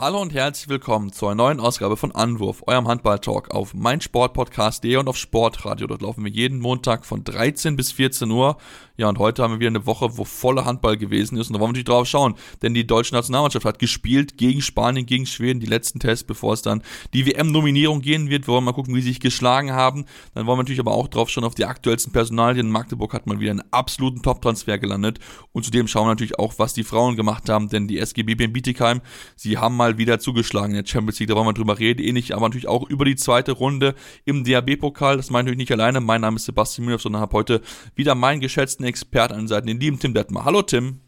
Hallo und herzlich willkommen zu einer neuen Ausgabe von Anwurf, eurem Handball-Talk auf meinsportpodcast.de und auf Sportradio. Dort laufen wir jeden Montag von 13 bis 14 Uhr ja, und heute haben wir wieder eine Woche, wo voller Handball gewesen ist. Und da wollen wir natürlich drauf schauen. Denn die deutsche Nationalmannschaft hat gespielt gegen Spanien, gegen Schweden, die letzten Tests, bevor es dann die WM-Nominierung gehen wird. Wir wollen mal gucken, wie sie sich geschlagen haben. Dann wollen wir natürlich aber auch drauf schauen auf die aktuellsten Personalien. Magdeburg hat mal wieder einen absoluten Top-Transfer gelandet. Und zudem schauen wir natürlich auch, was die Frauen gemacht haben. Denn die SGB Bietigheim, sie haben mal wieder zugeschlagen in der Champions League. Da wollen wir drüber reden. Ähnlich, aber natürlich auch über die zweite Runde im DAB-Pokal. Das meine ich nicht alleine. Mein Name ist Sebastian Müller, sondern habe heute wieder meinen geschätzten Experten an den Seiten, den lieben Tim Detmer. Hallo Tim.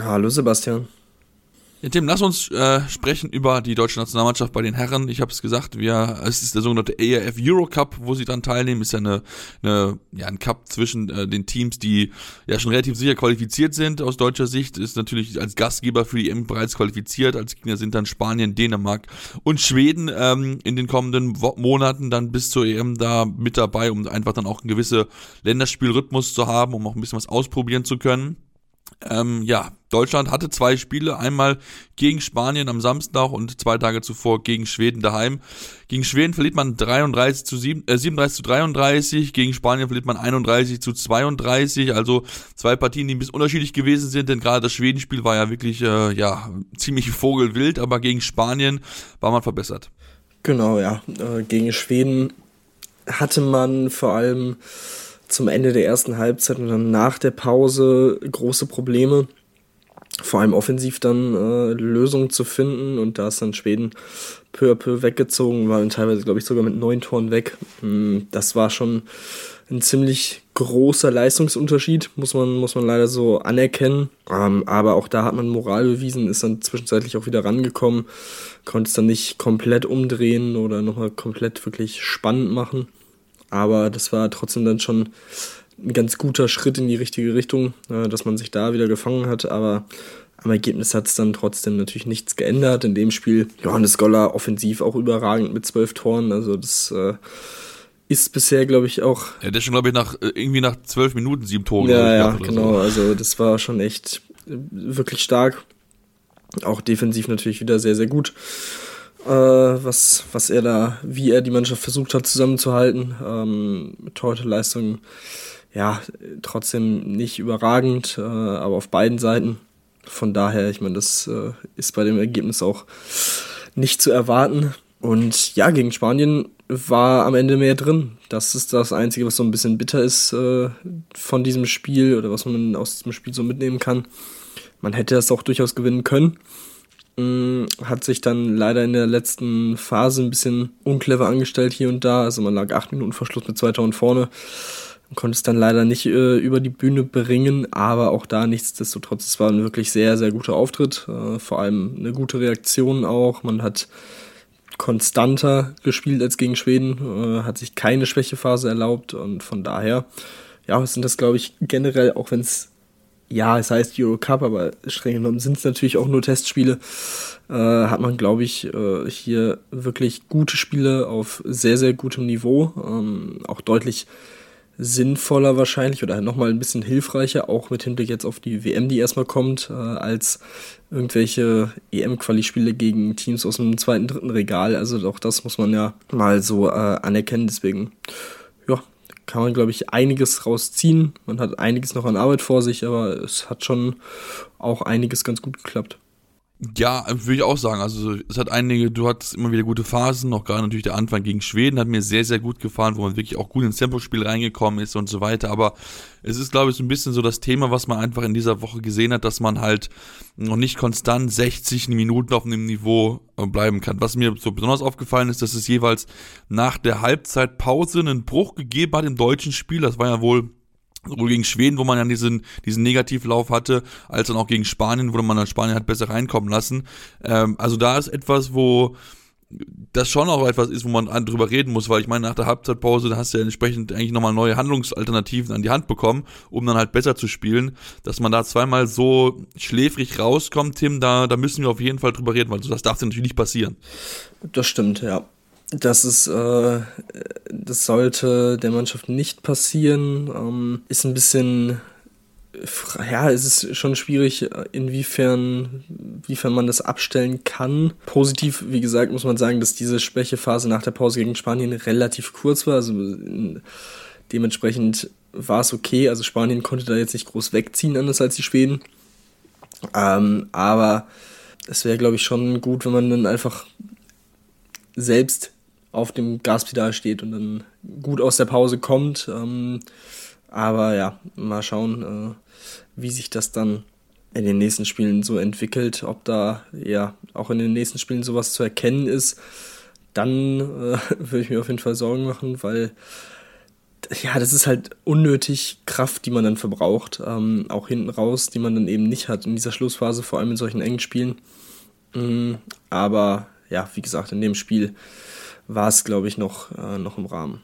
Hallo Sebastian. Ja, Tim, lass uns äh, sprechen über die deutsche Nationalmannschaft bei den Herren. Ich habe es gesagt, wir, es ist der sogenannte ERF Eurocup, wo sie dann teilnehmen. Ist ja eine, eine ja, ein Cup zwischen äh, den Teams, die ja schon relativ sicher qualifiziert sind aus deutscher Sicht. Ist natürlich als Gastgeber für die EM bereits qualifiziert. Als Gegner sind dann Spanien, Dänemark und Schweden ähm, in den kommenden Wo Monaten dann bis zur EM da mit dabei, um einfach dann auch einen gewissen Länderspielrhythmus zu haben, um auch ein bisschen was ausprobieren zu können. Ähm, ja, Deutschland hatte zwei Spiele, einmal gegen Spanien am Samstag und zwei Tage zuvor gegen Schweden daheim. Gegen Schweden verliert man 33 zu 7, äh, 37 zu 33, gegen Spanien verliert man 31 zu 32, also zwei Partien, die ein bisschen unterschiedlich gewesen sind, denn gerade das Schwedenspiel war ja wirklich, äh, ja, ziemlich vogelwild, aber gegen Spanien war man verbessert. Genau, ja, äh, gegen Schweden hatte man vor allem zum Ende der ersten Halbzeit und dann nach der Pause große Probleme, vor allem offensiv dann äh, Lösungen zu finden und da ist dann Schweden peu à peu weggezogen, waren teilweise, glaube ich, sogar mit neun Toren weg. Hm, das war schon ein ziemlich großer Leistungsunterschied, muss man, muss man leider so anerkennen. Ähm, aber auch da hat man Moral bewiesen, ist dann zwischenzeitlich auch wieder rangekommen, konnte es dann nicht komplett umdrehen oder nochmal komplett wirklich spannend machen. Aber das war trotzdem dann schon ein ganz guter Schritt in die richtige Richtung, äh, dass man sich da wieder gefangen hat. Aber am Ergebnis hat es dann trotzdem natürlich nichts geändert. In dem Spiel Johannes Goller offensiv auch überragend mit zwölf Toren. Also das äh, ist bisher, glaube ich, auch. Ja, der ist schon, glaube ich, nach irgendwie nach zwölf Minuten sieben Tore. Ja, ja, genau. So. Also das war schon echt äh, wirklich stark. Auch defensiv natürlich wieder sehr, sehr gut äh, was, was er da, wie er die Mannschaft versucht hat zusammenzuhalten. Ähm, Torhüterleistung, ja, trotzdem nicht überragend, äh, aber auf beiden Seiten. Von daher, ich meine, das äh, ist bei dem Ergebnis auch nicht zu erwarten. Und ja, gegen Spanien war am Ende mehr drin. Das ist das Einzige, was so ein bisschen bitter ist äh, von diesem Spiel oder was man aus diesem Spiel so mitnehmen kann. Man hätte das auch durchaus gewinnen können. Mm, hat sich dann leider in der letzten Phase ein bisschen unclever angestellt hier und da. Also man lag acht Minuten vor Schluss mit zwei Toren vorne. Konnte es dann leider nicht äh, über die Bühne bringen, aber auch da nichtsdestotrotz, es war ein wirklich sehr, sehr guter Auftritt. Äh, vor allem eine gute Reaktion auch. Man hat konstanter gespielt als gegen Schweden, äh, hat sich keine Schwächephase erlaubt und von daher, ja, sind das, glaube ich, generell, auch wenn es ja, es heißt Eurocup, aber streng genommen sind es natürlich auch nur Testspiele, äh, hat man, glaube ich, äh, hier wirklich gute Spiele auf sehr, sehr gutem Niveau. Ähm, auch deutlich sinnvoller wahrscheinlich oder nochmal ein bisschen hilfreicher, auch mit Hinblick jetzt auf die WM, die erstmal kommt, äh, als irgendwelche EM-Quali-Spiele gegen Teams aus dem zweiten, dritten Regal. Also auch das muss man ja mal so äh, anerkennen. Deswegen, ja, kann man, glaube ich, einiges rausziehen. Man hat einiges noch an Arbeit vor sich, aber es hat schon auch einiges ganz gut geklappt. Ja, würde ich auch sagen. Also es hat einige, du hattest immer wieder gute Phasen, noch gerade natürlich der Anfang gegen Schweden hat mir sehr, sehr gut gefallen, wo man wirklich auch gut ins Tempospiel reingekommen ist und so weiter. Aber es ist, glaube ich, so ein bisschen so das Thema, was man einfach in dieser Woche gesehen hat, dass man halt noch nicht konstant 60 Minuten auf einem Niveau äh, bleiben kann. Was mir so besonders aufgefallen ist, dass es jeweils nach der Halbzeitpause einen Bruch gegeben hat im deutschen Spiel. Das war ja wohl sowohl gegen Schweden, wo man ja diesen, diesen Negativlauf hatte, als dann auch gegen Spanien, wo man dann Spanien hat besser reinkommen lassen. Ähm, also da ist etwas, wo das schon auch etwas ist, wo man drüber reden muss, weil ich meine, nach der Halbzeitpause, da hast du ja entsprechend eigentlich nochmal neue Handlungsalternativen an die Hand bekommen, um dann halt besser zu spielen. Dass man da zweimal so schläfrig rauskommt, Tim, da, da müssen wir auf jeden Fall drüber reden, weil das darf natürlich nicht passieren. Das stimmt, ja. Das ist, äh, das sollte der Mannschaft nicht passieren. Ähm, ist ein bisschen, ja, es ist schon schwierig, inwiefern, inwiefern man das abstellen kann. Positiv, wie gesagt, muss man sagen, dass diese Schwächephase nach der Pause gegen Spanien relativ kurz war. Also dementsprechend war es okay. Also Spanien konnte da jetzt nicht groß wegziehen, anders als die Schweden. Ähm, aber es wäre, glaube ich, schon gut, wenn man dann einfach selbst auf dem Gaspedal steht und dann gut aus der Pause kommt. Ähm, aber ja, mal schauen, äh, wie sich das dann in den nächsten Spielen so entwickelt, ob da ja auch in den nächsten Spielen sowas zu erkennen ist. Dann äh, würde ich mir auf jeden Fall Sorgen machen, weil ja, das ist halt unnötig Kraft, die man dann verbraucht, ähm, auch hinten raus, die man dann eben nicht hat in dieser Schlussphase, vor allem in solchen engen Spielen. Mm, aber ja, wie gesagt, in dem Spiel war es, glaube ich, noch, äh, noch im Rahmen.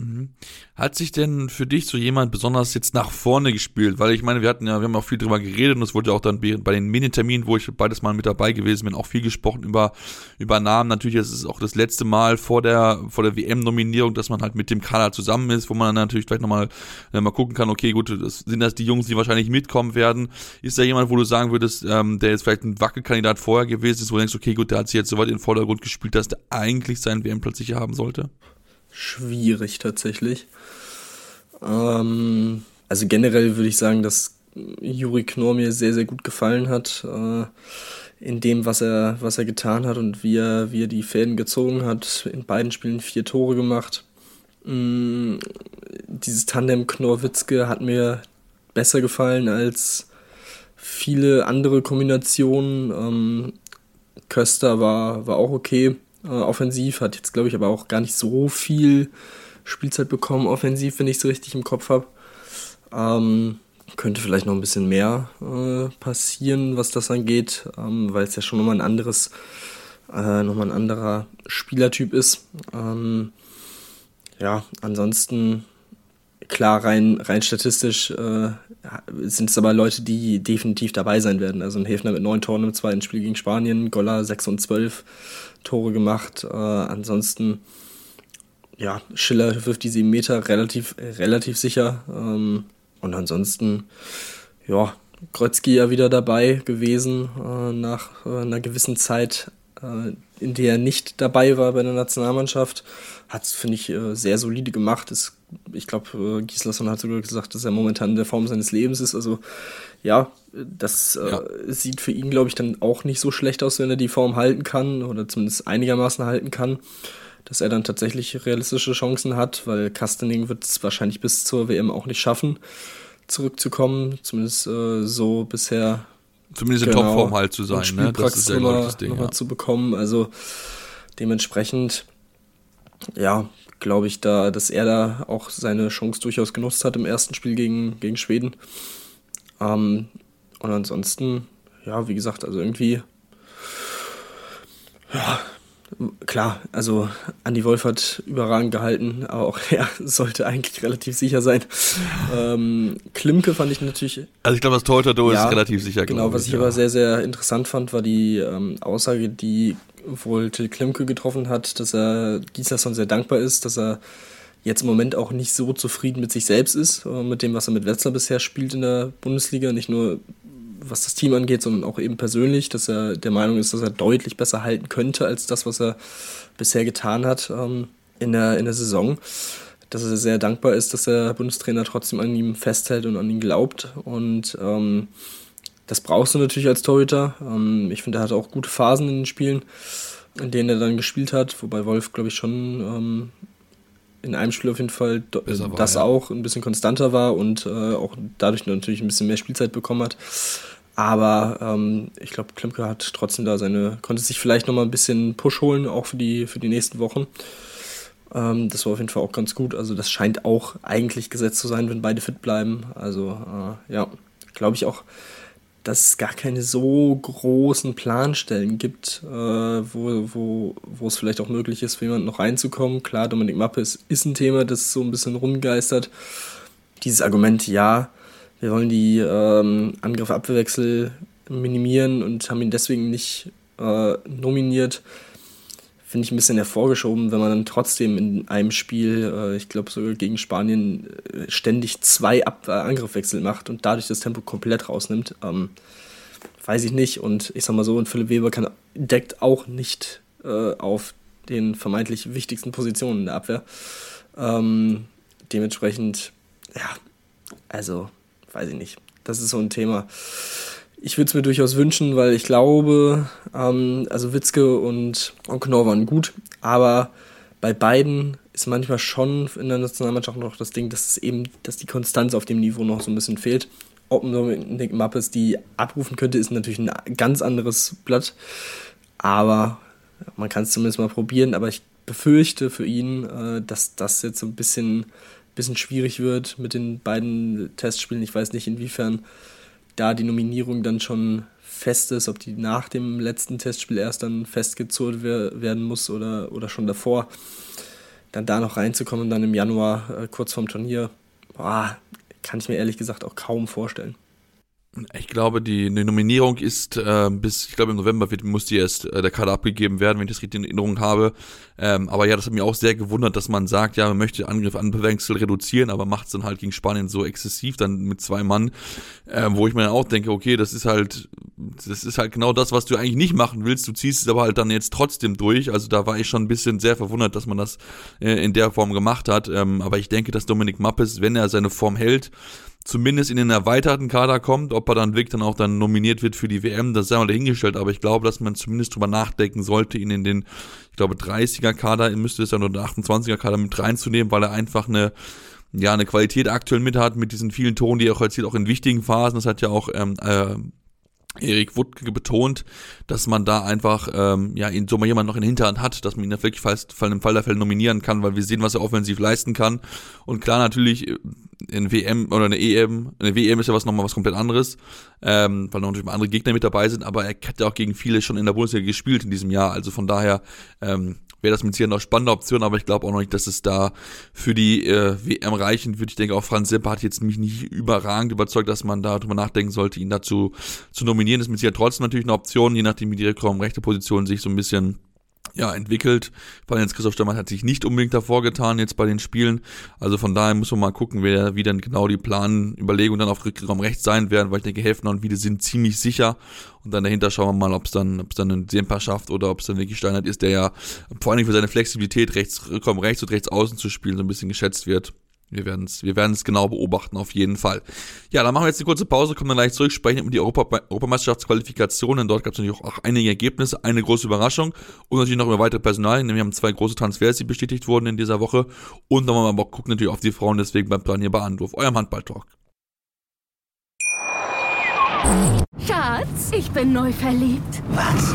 Mhm. Hat sich denn für dich so jemand besonders jetzt nach vorne gespielt? Weil ich meine, wir hatten ja, wir haben auch viel drüber geredet und es wurde ja auch dann bei den Miniterminen, wo ich beides mal mit dabei gewesen bin, auch viel gesprochen über, über Namen. Natürlich ist es auch das letzte Mal vor der, vor der WM-Nominierung, dass man halt mit dem Kader zusammen ist, wo man dann natürlich vielleicht nochmal äh, mal gucken kann, okay, gut, das sind das die Jungs, die wahrscheinlich mitkommen werden. Ist da jemand, wo du sagen würdest, ähm, der jetzt vielleicht ein Wackelkandidat vorher gewesen ist, wo du denkst, okay, gut, der hat sich jetzt so weit in den Vordergrund gespielt, dass der eigentlich seinen WM-Platz sicher haben sollte? Schwierig tatsächlich. Ähm, also generell würde ich sagen, dass Juri Knorr mir sehr, sehr gut gefallen hat äh, in dem, was er, was er getan hat und wie er, wie er die Fäden gezogen hat. In beiden Spielen vier Tore gemacht. Mm, dieses Tandem Knorr-Witzke hat mir besser gefallen als viele andere Kombinationen. Ähm, Köster war, war auch okay äh, offensiv, hat jetzt glaube ich aber auch gar nicht so viel Spielzeit bekommen, offensiv, wenn ich es so richtig im Kopf habe. Ähm, könnte vielleicht noch ein bisschen mehr äh, passieren, was das angeht, ähm, weil es ja schon nochmal ein anderes, äh, nochmal ein anderer Spielertyp ist. Ähm, ja, ansonsten klar, rein, rein statistisch äh, sind es aber Leute, die definitiv dabei sein werden. Also ein Häfner mit neun Toren im zweiten Spiel gegen Spanien, Goller 6 und 12 Tore gemacht. Äh, ansonsten, ja, Schiller wirft die 7 Meter relativ, relativ sicher. Ähm, und ansonsten, ja, Kreuzki ja wieder dabei gewesen äh, nach äh, einer gewissen Zeit, äh, in der er nicht dabei war bei der Nationalmannschaft. Hat es, finde ich, äh, sehr solide gemacht. Ist, ich glaube, äh, Gislason hat sogar gesagt, dass er momentan in der Form seines Lebens ist. Also ja, das äh, ja. sieht für ihn, glaube ich, dann auch nicht so schlecht aus, wenn er die Form halten kann oder zumindest einigermaßen halten kann. Dass er dann tatsächlich realistische Chancen hat, weil Kastening wird es wahrscheinlich bis zur WM auch nicht schaffen, zurückzukommen. Zumindest äh, so bisher. Zumindest in genau, Topform halt zu sein, ne? Das ist ja, immer, das Ding. Ja. zu bekommen. Also dementsprechend, ja, glaube ich, da, dass er da auch seine Chance durchaus genutzt hat im ersten Spiel gegen, gegen Schweden. Ähm, und ansonsten, ja, wie gesagt, also irgendwie, ja, klar, also Andy Wolf hat überragend gehalten, aber auch er sollte eigentlich relativ sicher sein. Ähm, Klimke fand ich natürlich. Also ich glaube, das Torhüter-Duo ja, ist relativ sicher. Genau, was ich ja. aber sehr, sehr interessant fand, war die ähm, Aussage, die wohl Till Klimke getroffen hat, dass er Gislason sehr dankbar ist, dass er jetzt im Moment auch nicht so zufrieden mit sich selbst ist, äh, mit dem, was er mit Wetzlar bisher spielt in der Bundesliga. Nicht nur was das Team angeht, sondern auch eben persönlich, dass er der Meinung ist, dass er deutlich besser halten könnte als das, was er bisher getan hat ähm, in, der, in der Saison. Dass er sehr dankbar ist, dass der Bundestrainer trotzdem an ihm festhält und an ihn glaubt. Und ähm, das brauchst du natürlich als Torhüter. Ähm, ich finde, er hatte auch gute Phasen in den Spielen, in denen er dann gespielt hat, wobei Wolf, glaube ich, schon ähm, in einem Spiel auf jeden Fall war, das ja. auch ein bisschen konstanter war und äh, auch dadurch natürlich ein bisschen mehr Spielzeit bekommen hat. Aber ähm, ich glaube, Klemke hat trotzdem da seine, konnte sich vielleicht nochmal ein bisschen Push holen, auch für die, für die nächsten Wochen. Ähm, das war auf jeden Fall auch ganz gut. Also das scheint auch eigentlich gesetzt zu sein, wenn beide fit bleiben. Also äh, ja, glaube ich auch, dass es gar keine so großen Planstellen gibt, äh, wo, wo, wo es vielleicht auch möglich ist, für jemanden noch reinzukommen. Klar, Dominik Mappe ist, ist ein Thema, das so ein bisschen rumgeistert. Dieses Argument, ja, wir wollen die ähm, Angriff-Abwehrwechsel minimieren und haben ihn deswegen nicht äh, nominiert, finde ich ein bisschen hervorgeschoben, wenn man dann trotzdem in einem Spiel, äh, ich glaube sogar gegen Spanien, äh, ständig zwei Ab äh, Angriffwechsel macht und dadurch das Tempo komplett rausnimmt. Ähm, weiß ich nicht. Und ich sag mal so, und Philipp Weber kann, deckt auch nicht äh, auf den vermeintlich wichtigsten Positionen in der Abwehr. Ähm, dementsprechend, ja, also, weiß ich nicht. Das ist so ein Thema ich würde es mir durchaus wünschen, weil ich glaube, ähm, also Witzke und, Knorr waren gut, aber bei beiden ist manchmal schon in der Nationalmannschaft noch das Ding, dass es eben, dass die Konstanz auf dem Niveau noch so ein bisschen fehlt. Ob Nick Mappes die abrufen könnte, ist natürlich ein ganz anderes Blatt. Aber man kann es zumindest mal probieren. Aber ich befürchte für ihn, äh, dass das jetzt so ein bisschen, bisschen schwierig wird mit den beiden Testspielen. Ich weiß nicht, inwiefern da die Nominierung dann schon fest ist, ob die nach dem letzten Testspiel erst dann festgezurrt werden muss oder, oder schon davor, dann da noch reinzukommen dann im Januar äh, kurz vorm Turnier, boah, kann ich mir ehrlich gesagt auch kaum vorstellen. Ich glaube, die, die Nominierung ist äh, bis, ich glaube im November wird, muss die erst äh, der Kader abgegeben werden, wenn ich das richtig in Erinnerung habe. Ähm, aber ja, das hat mich auch sehr gewundert, dass man sagt, ja, man möchte Angriff an Bewechsel reduzieren, aber macht es dann halt gegen Spanien so exzessiv, dann mit zwei Mann, äh, wo ich mir dann auch denke, okay, das ist halt, das ist halt genau das, was du eigentlich nicht machen willst. Du ziehst es aber halt dann jetzt trotzdem durch. Also da war ich schon ein bisschen sehr verwundert, dass man das äh, in der Form gemacht hat. Ähm, aber ich denke, dass Dominik Mappes, wenn er seine Form hält, zumindest in den erweiterten Kader kommt. Ob er dann wirklich dann auch dann nominiert wird für die WM, das sei mal dahingestellt. Aber ich glaube, dass man zumindest drüber nachdenken sollte, ihn in den, ich glaube, 30er Kader, müsste es dann oder 28er Kader mit reinzunehmen, weil er einfach eine, ja, eine Qualität aktuell mit hat, mit diesen vielen Tonen, die er auch erzielt, auch in wichtigen Phasen. Das hat ja auch ähm, äh, Erik Wuttke betont, dass man da einfach ähm, ja ihn so mal jemand noch in Hinterhand hat, dass man ihn da wirklich fast im Fall der Fälle nominieren kann, weil wir sehen, was er offensiv leisten kann. Und klar natürlich äh, in WM oder eine EM, eine WM ist ja was nochmal was komplett anderes, ähm, weil noch natürlich andere Gegner mit dabei sind, aber er hat ja auch gegen viele schon in der Bundesliga gespielt in diesem Jahr. Also von daher ähm, wäre das mit Sicherheit noch spannende Option, aber ich glaube auch noch nicht, dass es da für die äh, WM reichen wird. Ich denke auch Franz Sepp hat jetzt mich nicht überragend überzeugt, dass man da drüber nachdenken sollte, ihn dazu zu nominieren. Das ist mit Sicherheit trotzdem natürlich eine Option, je nachdem wie die rechte Position sich so ein bisschen ja, entwickelt. Jens Christoph Steinmann hat sich nicht unbedingt davor getan jetzt bei den Spielen. Also von daher muss man mal gucken, wer, wie dann genau die Planüberlegungen dann auf Rückraum rechts sein werden, weil ich denke, Häfner und Wiede sind ziemlich sicher. Und dann dahinter schauen wir mal, ob es dann, ob es dann ein Semper schafft oder ob es dann wirklich Steinert ist, der ja vor allem für seine Flexibilität rechts, Rückraum rechts und rechts außen zu spielen so ein bisschen geschätzt wird. Wir werden es wir werden's genau beobachten, auf jeden Fall. Ja, dann machen wir jetzt eine kurze Pause, kommen dann gleich zurück, sprechen über die Europa Europameisterschaftsqualifikationen. Dort gab es natürlich auch einige Ergebnisse, eine große Überraschung und natürlich noch über weitere Personalien. Wir haben zwei große Transfers, die bestätigt wurden in dieser Woche. Und dann wollen wir aber gucken natürlich auf die Frauen, deswegen bleibt dran hier bei Anruf, eurem Handball-Talk. Schatz, ich bin neu verliebt. Was?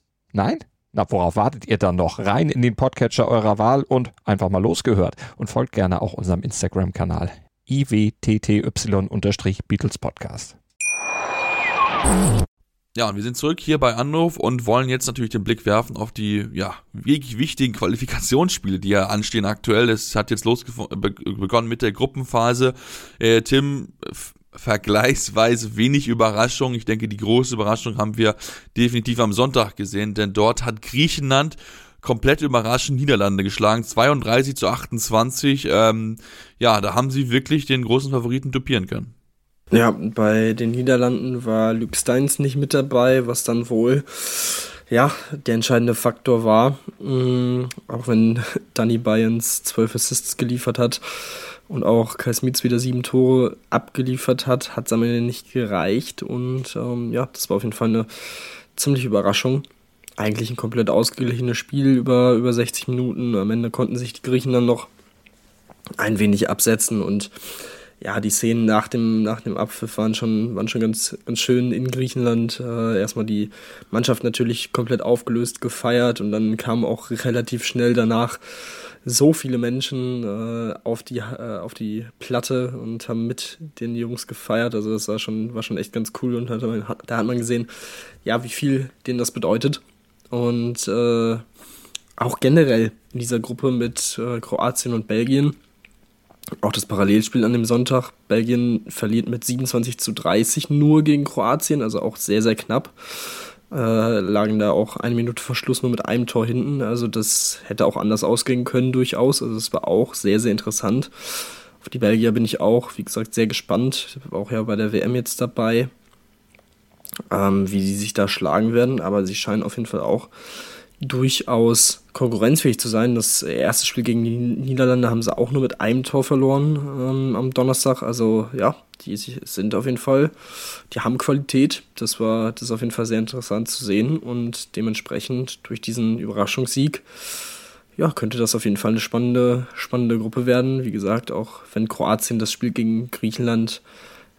Nein? Na, worauf wartet ihr dann noch? Rein in den Podcatcher eurer Wahl und einfach mal losgehört. Und folgt gerne auch unserem Instagram-Kanal iwtty-Beatles Podcast. Ja, und wir sind zurück hier bei Anruf und wollen jetzt natürlich den Blick werfen auf die, ja, wirklich wichtigen Qualifikationsspiele, die ja anstehen aktuell. Es hat jetzt losgegangen mit der Gruppenphase. Äh, Tim, vergleichsweise wenig Überraschung. Ich denke, die große Überraschung haben wir definitiv am Sonntag gesehen, denn dort hat Griechenland komplett überraschend Niederlande geschlagen, 32 zu 28. Ähm, ja, da haben sie wirklich den großen Favoriten dupieren können. Ja, bei den Niederlanden war Luke Steins nicht mit dabei, was dann wohl ja der entscheidende Faktor war. Mhm, auch wenn Danny Bayerns zwölf Assists geliefert hat und auch Kai Smits wieder sieben Tore abgeliefert hat, hat es am Ende nicht gereicht. Und ähm, ja, das war auf jeden Fall eine ziemliche Überraschung. Eigentlich ein komplett ausgeglichenes Spiel über, über 60 Minuten. Am Ende konnten sich die Griechen dann noch ein wenig absetzen und ja, die Szenen nach dem, nach dem Abpfiff waren schon, waren schon ganz, ganz schön in Griechenland. Äh, erstmal die Mannschaft natürlich komplett aufgelöst gefeiert und dann kamen auch relativ schnell danach so viele Menschen äh, auf, die, äh, auf die Platte und haben mit den Jungs gefeiert. Also das war schon, war schon echt ganz cool und hat, da hat man gesehen, ja, wie viel denen das bedeutet. Und äh, auch generell in dieser Gruppe mit äh, Kroatien und Belgien. Auch das Parallelspiel an dem Sonntag. Belgien verliert mit 27 zu 30 nur gegen Kroatien, also auch sehr, sehr knapp äh, lagen da auch eine Minute Verschluss nur mit einem Tor hinten. Also das hätte auch anders ausgehen können durchaus. Also es war auch sehr, sehr interessant. Auf die Belgier bin ich auch, wie gesagt, sehr gespannt. Ich war auch ja bei der WM jetzt dabei, ähm, wie sie sich da schlagen werden. Aber sie scheinen auf jeden Fall auch durchaus konkurrenzfähig zu sein. Das erste Spiel gegen die Niederlande haben sie auch nur mit einem Tor verloren ähm, am Donnerstag. Also ja, die sind auf jeden Fall, die haben Qualität. Das war, das ist auf jeden Fall sehr interessant zu sehen und dementsprechend durch diesen Überraschungssieg, ja, könnte das auf jeden Fall eine spannende, spannende Gruppe werden. Wie gesagt, auch wenn Kroatien das Spiel gegen Griechenland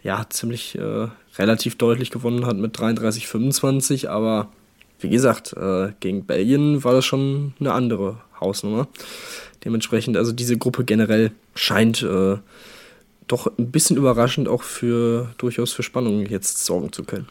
ja ziemlich äh, relativ deutlich gewonnen hat mit 33-25, aber wie gesagt, äh, gegen Belgien war das schon eine andere Hausnummer. Dementsprechend, also diese Gruppe generell scheint äh, doch ein bisschen überraschend auch für durchaus für Spannung jetzt sorgen zu können.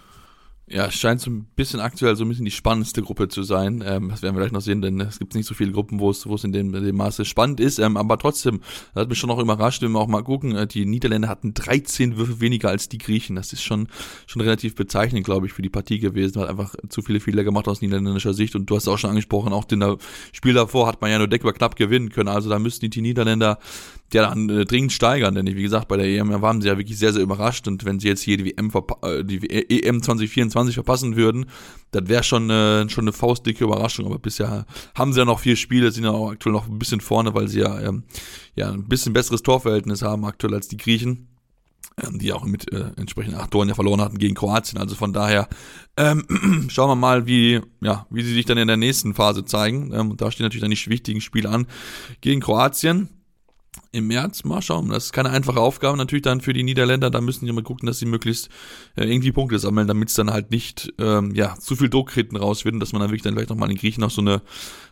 Ja, es scheint so ein bisschen aktuell so ein bisschen die spannendste Gruppe zu sein. Ähm, das werden wir gleich noch sehen, denn es gibt nicht so viele Gruppen, wo es, wo es in dem, in dem Maße spannend ist. Ähm, aber trotzdem, das hat mich schon noch überrascht, wenn wir auch mal gucken, äh, die Niederländer hatten 13 Würfe weniger als die Griechen. Das ist schon, schon relativ bezeichnend, glaube ich, für die Partie gewesen. Hat einfach zu viele Fehler gemacht aus niederländischer Sicht. Und du hast auch schon angesprochen, auch den Spiel davor hat man ja nur deckbar knapp gewinnen können. Also da müssten die Niederländer ja dann äh, dringend steigern, denn wie gesagt, bei der EM waren sie ja wirklich sehr, sehr überrascht und wenn sie jetzt hier die WM äh, die EM 2024 verpassen würden, das wäre schon, äh, schon eine faustdicke Überraschung, aber bisher haben sie ja noch vier Spiele, sind ja auch aktuell noch ein bisschen vorne, weil sie ja, ähm, ja ein bisschen besseres Torverhältnis haben aktuell als die Griechen ähm, die auch mit äh, entsprechend acht Toren ja verloren hatten gegen Kroatien. Also von daher ähm, schauen wir mal, wie, ja, wie sie sich dann in der nächsten Phase zeigen. Ähm, und da stehen natürlich dann die wichtigen Spiele an gegen Kroatien im März. Mal schauen. Das ist keine einfache Aufgabe natürlich dann für die Niederländer. Da müssen die mal gucken, dass sie möglichst äh, irgendwie Punkte sammeln, damit es dann halt nicht ähm, ja zu viel Druck hinten raus wird und dass man dann wirklich dann vielleicht nochmal den Griechen noch so eine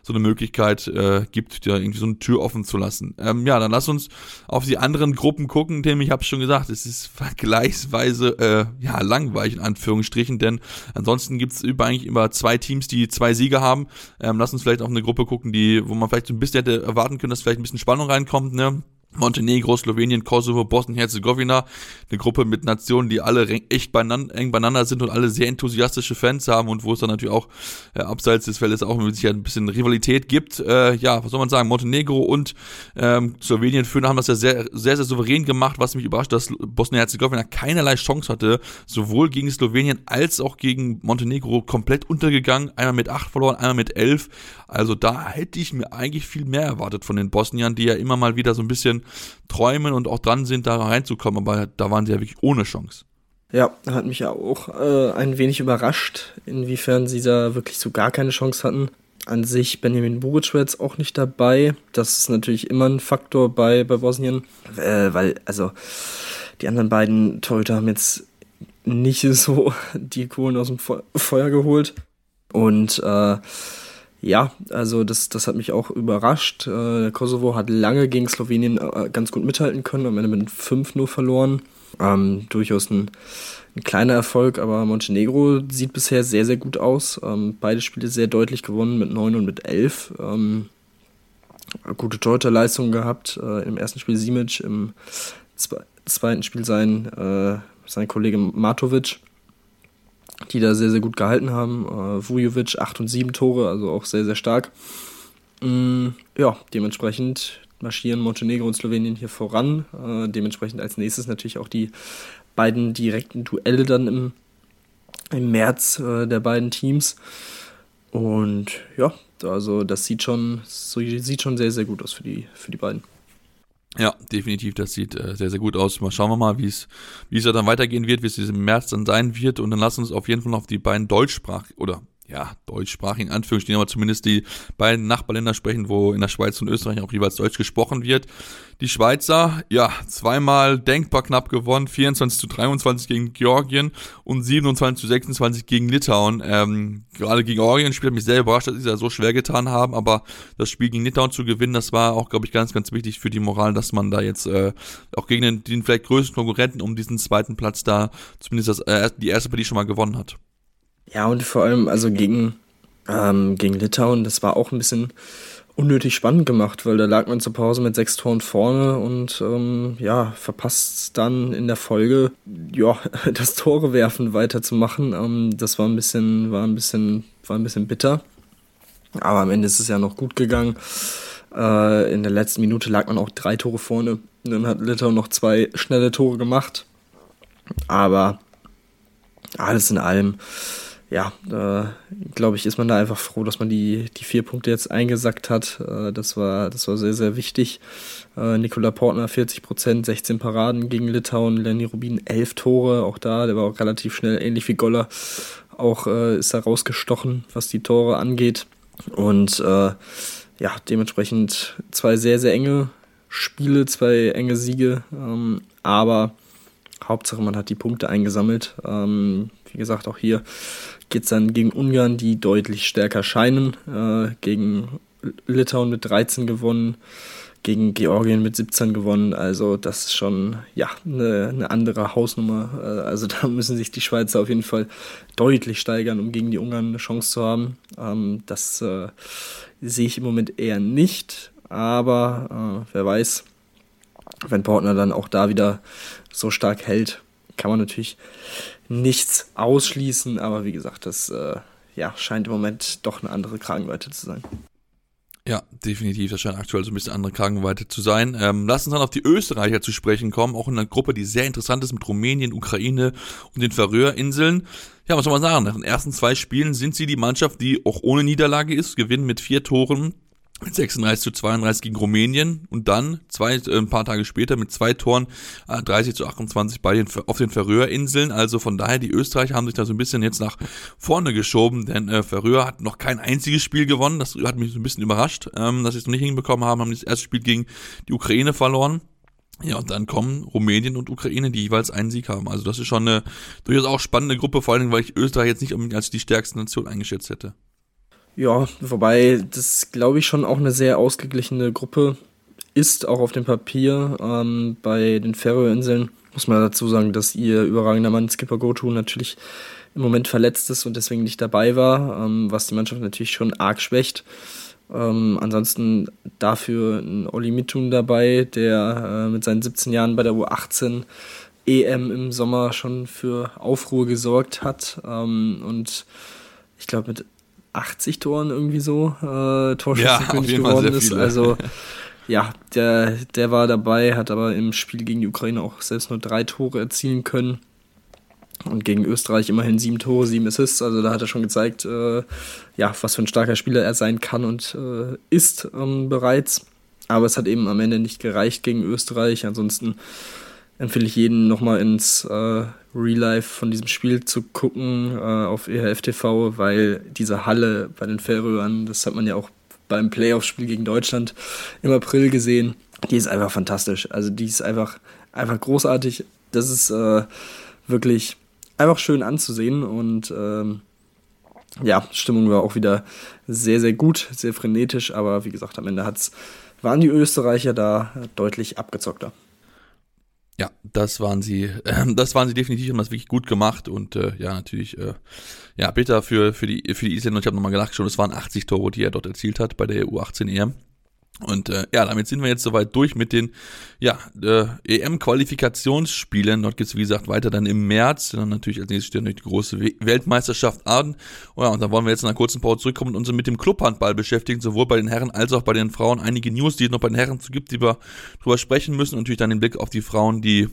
so eine Möglichkeit äh, gibt, ja irgendwie so eine Tür offen zu lassen. Ähm, ja, dann lass uns auf die anderen Gruppen gucken, Tim. Ich habe schon gesagt, es ist vergleichsweise äh, ja langweilig in Anführungsstrichen, denn ansonsten gibt es eigentlich immer zwei Teams, die zwei Siege haben. Ähm, lass uns vielleicht auf eine Gruppe gucken, die wo man vielleicht so ein bisschen hätte erwarten können, dass vielleicht ein bisschen Spannung reinkommt. Ne? Montenegro, Slowenien, Kosovo, Bosnien-Herzegowina, eine Gruppe mit Nationen, die alle echt beieinander, eng beieinander sind und alle sehr enthusiastische Fans haben und wo es dann natürlich auch äh, abseits des Feldes auch mit Sicherheit ein bisschen Rivalität gibt. Äh, ja, was soll man sagen, Montenegro und ähm, Slowenien führen haben das ja sehr, sehr, sehr souverän gemacht, was mich überrascht, dass Bosnien-Herzegowina keinerlei Chance hatte, sowohl gegen Slowenien als auch gegen Montenegro komplett untergegangen, einmal mit acht verloren, einmal mit elf. Also da hätte ich mir eigentlich viel mehr erwartet von den Bosniern, die ja immer mal wieder so ein bisschen träumen und auch dran sind, da reinzukommen, aber da waren sie ja wirklich ohne Chance. Ja, hat mich ja auch äh, ein wenig überrascht, inwiefern sie da wirklich so gar keine Chance hatten. An sich Benjamin Buric war jetzt auch nicht dabei. Das ist natürlich immer ein Faktor bei, bei Bosnien, äh, weil, also, die anderen beiden Torhüter haben jetzt nicht so die Kohlen aus dem Feuer geholt. Und äh, ja, also das, das hat mich auch überrascht. Äh, Kosovo hat lange gegen Slowenien äh, ganz gut mithalten können, am Ende mit 5 nur verloren. Ähm, durchaus ein, ein, kleiner Erfolg, aber Montenegro sieht bisher sehr, sehr gut aus. Ähm, beide Spiele sehr deutlich gewonnen mit 9 und mit 11. Ähm, gute Torhüterleistung gehabt. Äh, Im ersten Spiel Simic, im zwe zweiten Spiel sein, äh, sein Kollege Matovic die da sehr, sehr gut gehalten haben. Äh, Vujovic 8 und 7 Tore, also auch sehr, sehr stark. Mm, ja, dementsprechend marschieren Montenegro und Slowenien hier voran. Äh, dementsprechend als nächstes natürlich auch die beiden direkten Duelle dann im, im März äh, der beiden Teams. Und ja, also das sieht schon, so, sieht schon sehr, sehr gut aus für die, für die beiden. Ja, definitiv, das sieht äh, sehr, sehr gut aus. Mal schauen wir mal, wie es wie es dann weitergehen wird, wie es im März dann sein wird. Und dann lass uns auf jeden Fall noch auf die beiden Deutschsprach oder ja, deutschsprachigen Anführungsstrichen, aber zumindest die beiden Nachbarländer sprechen, wo in der Schweiz und Österreich auch jeweils Deutsch gesprochen wird. Die Schweizer, ja, zweimal denkbar knapp gewonnen, 24 zu 23 gegen Georgien und 27 zu 26 gegen Litauen. Ähm, gerade gegen Georgien spielt mich sehr überrascht, dass sie da so schwer getan haben, aber das Spiel gegen Litauen zu gewinnen, das war auch, glaube ich, ganz, ganz wichtig für die Moral, dass man da jetzt äh, auch gegen den, den vielleicht größten Konkurrenten um diesen zweiten Platz da zumindest das, äh, die erste Partie schon mal gewonnen hat. Ja, und vor allem, also gegen, ähm, gegen Litauen, das war auch ein bisschen unnötig spannend gemacht, weil da lag man zur Pause mit sechs Toren vorne und ähm, ja, verpasst dann in der Folge, ja, das Tore werfen weiterzumachen. Ähm, das war ein bisschen, war ein bisschen, war ein bisschen bitter. Aber am Ende ist es ja noch gut gegangen. Äh, in der letzten Minute lag man auch drei Tore vorne. Dann hat Litauen noch zwei schnelle Tore gemacht. Aber alles in allem ja, äh, glaube ich, ist man da einfach froh, dass man die, die vier Punkte jetzt eingesackt hat. Äh, das, war, das war sehr, sehr wichtig. Äh, Nikola Portner 40 Prozent, 16 Paraden gegen Litauen, Lenny Rubin 11 Tore, auch da, der war auch relativ schnell, ähnlich wie Goller. Auch äh, ist er rausgestochen, was die Tore angeht. Und äh, ja, dementsprechend zwei sehr, sehr enge Spiele, zwei enge Siege. Ähm, aber Hauptsache, man hat die Punkte eingesammelt. Ähm, wie gesagt, auch hier geht es dann gegen Ungarn, die deutlich stärker scheinen. Äh, gegen Litauen mit 13 gewonnen, gegen Georgien mit 17 gewonnen. Also das ist schon ja eine, eine andere Hausnummer. Äh, also da müssen sich die Schweizer auf jeden Fall deutlich steigern, um gegen die Ungarn eine Chance zu haben. Ähm, das äh, sehe ich im Moment eher nicht. Aber äh, wer weiß, wenn Portner dann auch da wieder so stark hält, kann man natürlich nichts ausschließen, aber wie gesagt, das äh, ja, scheint im Moment doch eine andere Kragenweite zu sein. Ja, definitiv. Das scheint aktuell so ein bisschen andere Kragenweite zu sein. Ähm, lass uns dann auf die Österreicher zu sprechen kommen. Auch in einer Gruppe, die sehr interessant ist mit Rumänien, Ukraine und den Färöerinseln. Ja, was soll man sagen? Nach den ersten zwei Spielen sind sie die Mannschaft, die auch ohne Niederlage ist, gewinnen mit vier Toren 36 zu 32 gegen Rumänien und dann zwei, äh, ein paar Tage später mit zwei Toren äh, 30 zu 28 bei den, auf den Färöerinseln. Also von daher, die Österreicher haben sich da so ein bisschen jetzt nach vorne geschoben, denn äh, Färöer hat noch kein einziges Spiel gewonnen. Das hat mich so ein bisschen überrascht, ähm, dass sie es noch nicht hinbekommen haben, haben das erste Spiel gegen die Ukraine verloren. Ja, und dann kommen Rumänien und Ukraine, die jeweils einen Sieg haben. Also das ist schon eine durchaus auch spannende Gruppe, vor allem, weil ich Österreich jetzt nicht unbedingt als die stärkste Nation eingeschätzt hätte. Ja, wobei das, glaube ich, schon auch eine sehr ausgeglichene Gruppe ist, auch auf dem Papier. Ähm, bei den Färöerinseln muss man dazu sagen, dass ihr überragender Mann Skipper Goto natürlich im Moment verletzt ist und deswegen nicht dabei war, ähm, was die Mannschaft natürlich schon arg schwächt. Ähm, ansonsten dafür ein Oli Mitun dabei, der äh, mit seinen 17 Jahren bei der U18 EM im Sommer schon für Aufruhr gesorgt hat ähm, und ich glaube mit 80 Toren irgendwie so äh, Torschützenkönig ja, geworden ist. Also ja, der, der war dabei, hat aber im Spiel gegen die Ukraine auch selbst nur drei Tore erzielen können. Und gegen Österreich immerhin sieben Tore, sieben Assists. Also da hat er schon gezeigt, äh, ja, was für ein starker Spieler er sein kann und äh, ist ähm, bereits. Aber es hat eben am Ende nicht gereicht gegen Österreich. Ansonsten empfehle ich jeden nochmal ins äh, Real Life von diesem Spiel zu gucken äh, auf EHF TV, weil diese Halle bei den Färöern, das hat man ja auch beim Playoff-Spiel gegen Deutschland im April gesehen, die ist einfach fantastisch. Also die ist einfach, einfach großartig. Das ist äh, wirklich einfach schön anzusehen und ähm, ja, Stimmung war auch wieder sehr, sehr gut, sehr frenetisch, aber wie gesagt, am Ende hat's, waren die Österreicher da deutlich abgezockter. Ja, das waren sie, äh, das waren sie definitiv, haben das wirklich gut gemacht und äh, ja, natürlich, äh, ja, bitter für, für die, für die Isländer. Ich habe nochmal gedacht, schon, es waren 80 Tore, die er dort erzielt hat bei der U18 EM. Und äh, ja, damit sind wir jetzt soweit durch mit den ja, äh, EM-Qualifikationsspielen. Dort geht's wie gesagt, weiter dann im März. Dann natürlich als nächstes steht natürlich die große Weltmeisterschaft an. Oh ja, und dann wollen wir jetzt in einer kurzen Pause zurückkommen und uns mit dem Clubhandball beschäftigen, sowohl bei den Herren als auch bei den Frauen. Einige News, die es noch bei den Herren zu gibt, die wir drüber sprechen müssen. Und natürlich dann den Blick auf die Frauen, die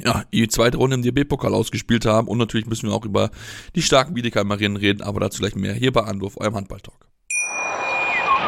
ja, die zweite Runde im DB-Pokal ausgespielt haben. Und natürlich müssen wir auch über die starken Wiedekheimerinnen reden, aber dazu gleich mehr hier bei Anwurf, eurem Handballtalk.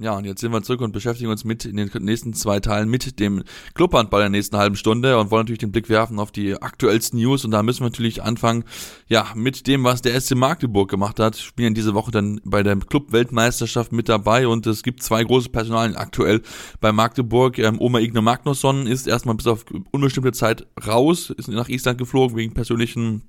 Ja, und jetzt sind wir zurück und beschäftigen uns mit in den nächsten zwei Teilen mit dem Clubhandball der nächsten halben Stunde und wollen natürlich den Blick werfen auf die aktuellsten News. Und da müssen wir natürlich anfangen, ja, mit dem, was der SC Magdeburg gemacht hat, spielen diese Woche dann bei der Club-Weltmeisterschaft mit dabei. Und es gibt zwei große Personalien aktuell bei Magdeburg. Ähm, Oma Igne Magnusson ist erstmal bis auf unbestimmte Zeit raus, ist nach Island geflogen wegen persönlichen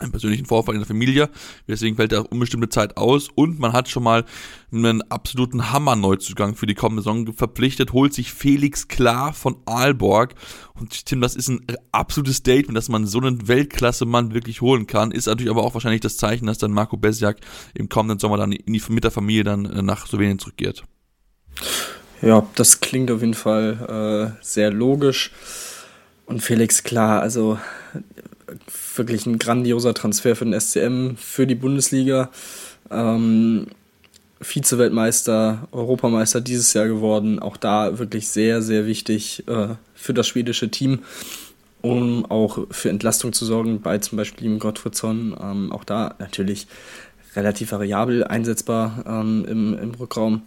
einen persönlichen Vorfall in der Familie, deswegen fällt er unbestimmte Zeit aus und man hat schon mal einen absoluten Hammer-Neuzugang für die kommende Saison verpflichtet, holt sich Felix Klar von Aalborg und Tim, das ist ein absolutes Statement, dass man so einen Weltklasse-Mann wirklich holen kann, ist natürlich aber auch wahrscheinlich das Zeichen, dass dann Marco Besjak im kommenden Sommer dann in die, mit der Familie dann äh, nach Slowenien zurückgeht. Ja, das klingt auf jeden Fall äh, sehr logisch. Und Felix, klar, also wirklich ein grandioser Transfer für den SCM, für die Bundesliga. Ähm, Vize-Weltmeister, Europameister dieses Jahr geworden. Auch da wirklich sehr, sehr wichtig äh, für das schwedische Team, um auch für Entlastung zu sorgen bei zum Beispiel ihm Gottfriedson. Ähm, auch da natürlich relativ variabel einsetzbar ähm, im, im Rückraum.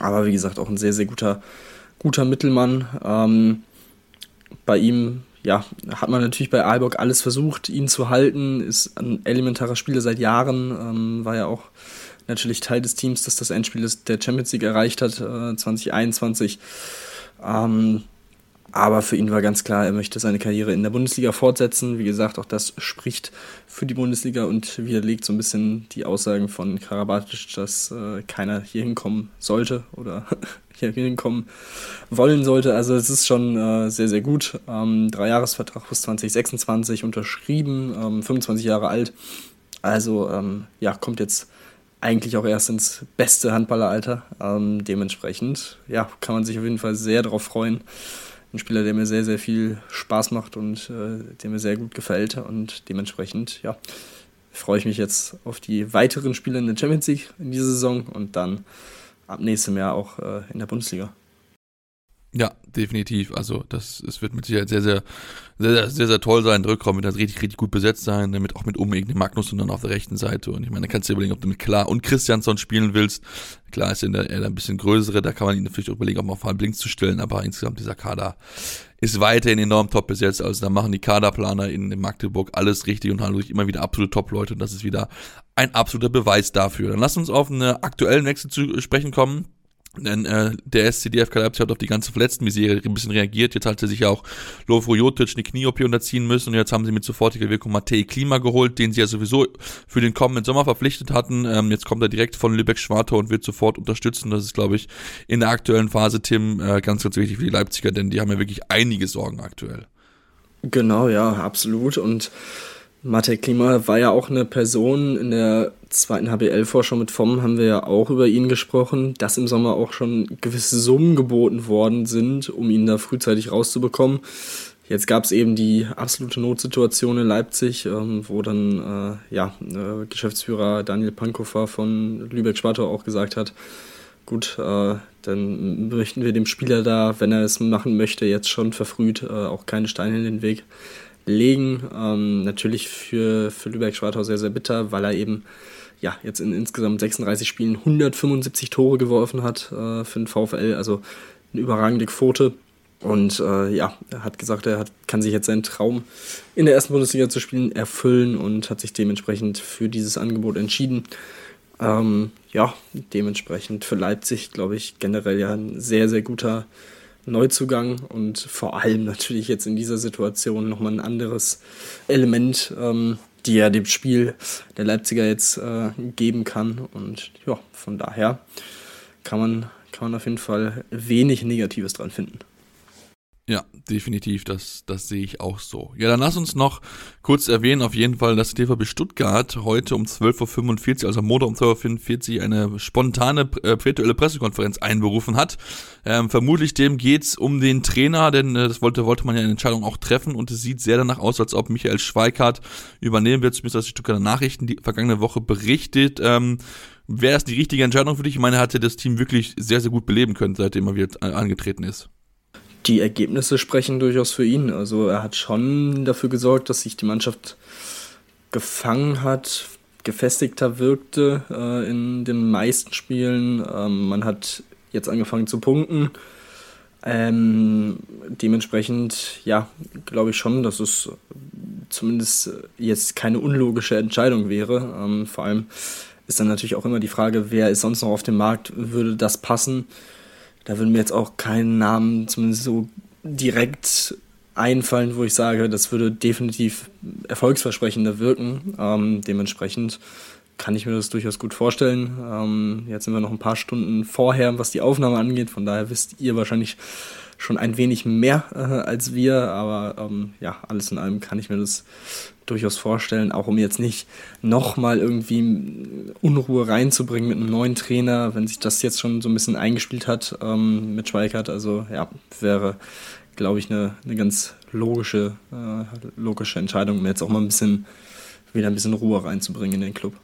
Aber wie gesagt, auch ein sehr, sehr guter, guter Mittelmann. Ähm, bei ihm ja, hat man natürlich bei Aalborg alles versucht, ihn zu halten. Ist ein elementarer Spieler seit Jahren, ähm, war ja auch natürlich Teil des Teams, das das Endspiel der Champions League erreicht hat, äh, 2021. Ähm, aber für ihn war ganz klar, er möchte seine Karriere in der Bundesliga fortsetzen. Wie gesagt, auch das spricht für die Bundesliga und widerlegt so ein bisschen die Aussagen von Karabatic, dass äh, keiner hier hinkommen sollte oder hier hinkommen wollen sollte. Also es ist schon äh, sehr, sehr gut. Ähm, Dreijahresvertrag bis 2026 unterschrieben, ähm, 25 Jahre alt. Also ähm, ja, kommt jetzt eigentlich auch erst ins beste Handballeralter. Ähm, dementsprechend ja, kann man sich auf jeden Fall sehr darauf freuen ein Spieler, der mir sehr, sehr viel Spaß macht und äh, der mir sehr gut gefällt. Und dementsprechend, ja, freue ich mich jetzt auf die weiteren Spiele in der Champions League in dieser Saison und dann ab nächstem Jahr auch äh, in der Bundesliga. Ja, definitiv. Also das, es wird mit Sicherheit sehr, sehr, sehr, sehr, sehr, sehr toll sein. Der Rückraum wird dann richtig, richtig gut besetzt sein, damit auch mit unbedingt Magnus und dann auf der rechten Seite. Und ich meine, da kannst du dir überlegen, ob du mit Klar und Christiansson spielen willst. Klar ist ja der, ein bisschen größere, da kann man ihn natürlich auch überlegen, ob man auf Halb links zu stellen, aber insgesamt dieser Kader ist weiterhin enorm top besetzt. Also da machen die Kaderplaner in, Magdeburg alles richtig und haben wirklich immer wieder absolute Top-Leute und das ist wieder ein absoluter Beweis dafür. Dann lass uns auf einen aktuellen Wechsel zu sprechen kommen denn äh, der SCDFK Leipzig hat auf die ganze Verletztenmisere ein bisschen reagiert. Jetzt hat sie sich ja auch Lovro Jotic eine Knie-OP unterziehen müssen und jetzt haben sie mit sofortiger Wirkung Matej Klima geholt, den sie ja sowieso für den kommenden Sommer verpflichtet hatten. Ähm, jetzt kommt er direkt von Lübeck-Schwartau und wird sofort unterstützen. Das ist, glaube ich, in der aktuellen Phase, Tim, äh, ganz, ganz wichtig für die Leipziger, denn die haben ja wirklich einige Sorgen aktuell. Genau, ja, absolut. Und Matej Klima war ja auch eine Person in der zweiten HBL-Vorschau mit FOM haben wir ja auch über ihn gesprochen, dass im Sommer auch schon gewisse Summen geboten worden sind, um ihn da frühzeitig rauszubekommen. Jetzt gab es eben die absolute Notsituation in Leipzig, ähm, wo dann äh, ja, äh, Geschäftsführer Daniel Pankofer von Lübeck-Schwartau auch gesagt hat, gut, äh, dann möchten wir dem Spieler da, wenn er es machen möchte, jetzt schon verfrüht äh, auch keine Steine in den Weg legen. Ähm, natürlich für, für Lübeck-Schwartau sehr, sehr bitter, weil er eben ja, jetzt in insgesamt 36 Spielen 175 Tore geworfen hat äh, für den VfL, also eine überragende Quote. Und äh, ja, er hat gesagt, er hat, kann sich jetzt seinen Traum in der ersten Bundesliga zu spielen erfüllen und hat sich dementsprechend für dieses Angebot entschieden. Ähm, ja, dementsprechend für Leipzig, glaube ich, generell ja ein sehr, sehr guter Neuzugang und vor allem natürlich jetzt in dieser Situation nochmal ein anderes Element, ähm, die er dem Spiel der Leipziger jetzt äh, geben kann. Und ja, von daher kann man, kann man auf jeden Fall wenig Negatives dran finden. Ja, definitiv, das, das sehe ich auch so. Ja, dann lass uns noch kurz erwähnen, auf jeden Fall, dass TVB Stuttgart heute um 12.45 Uhr, also Montag um 12.45 Uhr, eine spontane äh, virtuelle Pressekonferenz einberufen hat. Ähm, vermutlich dem geht's um den Trainer, denn äh, das wollte, wollte man ja in Entscheidung auch treffen und es sieht sehr danach aus, als ob Michael Schweikart übernehmen wird, zumindest aus die Stuttgarter Nachrichten die vergangene Woche berichtet. Ähm, Wäre das die richtige Entscheidung für dich? Ich meine, er hatte das Team wirklich sehr, sehr gut beleben können, seitdem er wieder angetreten ist. Die Ergebnisse sprechen durchaus für ihn. Also er hat schon dafür gesorgt, dass sich die Mannschaft gefangen hat, gefestigter wirkte äh, in den meisten Spielen. Ähm, man hat jetzt angefangen zu punkten. Ähm, dementsprechend, ja, glaube ich schon, dass es zumindest jetzt keine unlogische Entscheidung wäre. Ähm, vor allem ist dann natürlich auch immer die Frage, wer ist sonst noch auf dem Markt, würde das passen? Da würden mir jetzt auch keinen Namen zumindest so direkt einfallen, wo ich sage, das würde definitiv erfolgsversprechender wirken. Ähm, dementsprechend kann ich mir das durchaus gut vorstellen. Ähm, jetzt sind wir noch ein paar Stunden vorher, was die Aufnahme angeht. Von daher wisst ihr wahrscheinlich schon ein wenig mehr äh, als wir. Aber ähm, ja, alles in allem kann ich mir das durchaus vorstellen, auch um jetzt nicht nochmal irgendwie Unruhe reinzubringen mit einem neuen Trainer, wenn sich das jetzt schon so ein bisschen eingespielt hat ähm, mit Schweikert. Also ja, wäre, glaube ich, eine, eine ganz logische, äh, logische Entscheidung, um jetzt auch mal ein bisschen wieder ein bisschen Ruhe reinzubringen in den Club.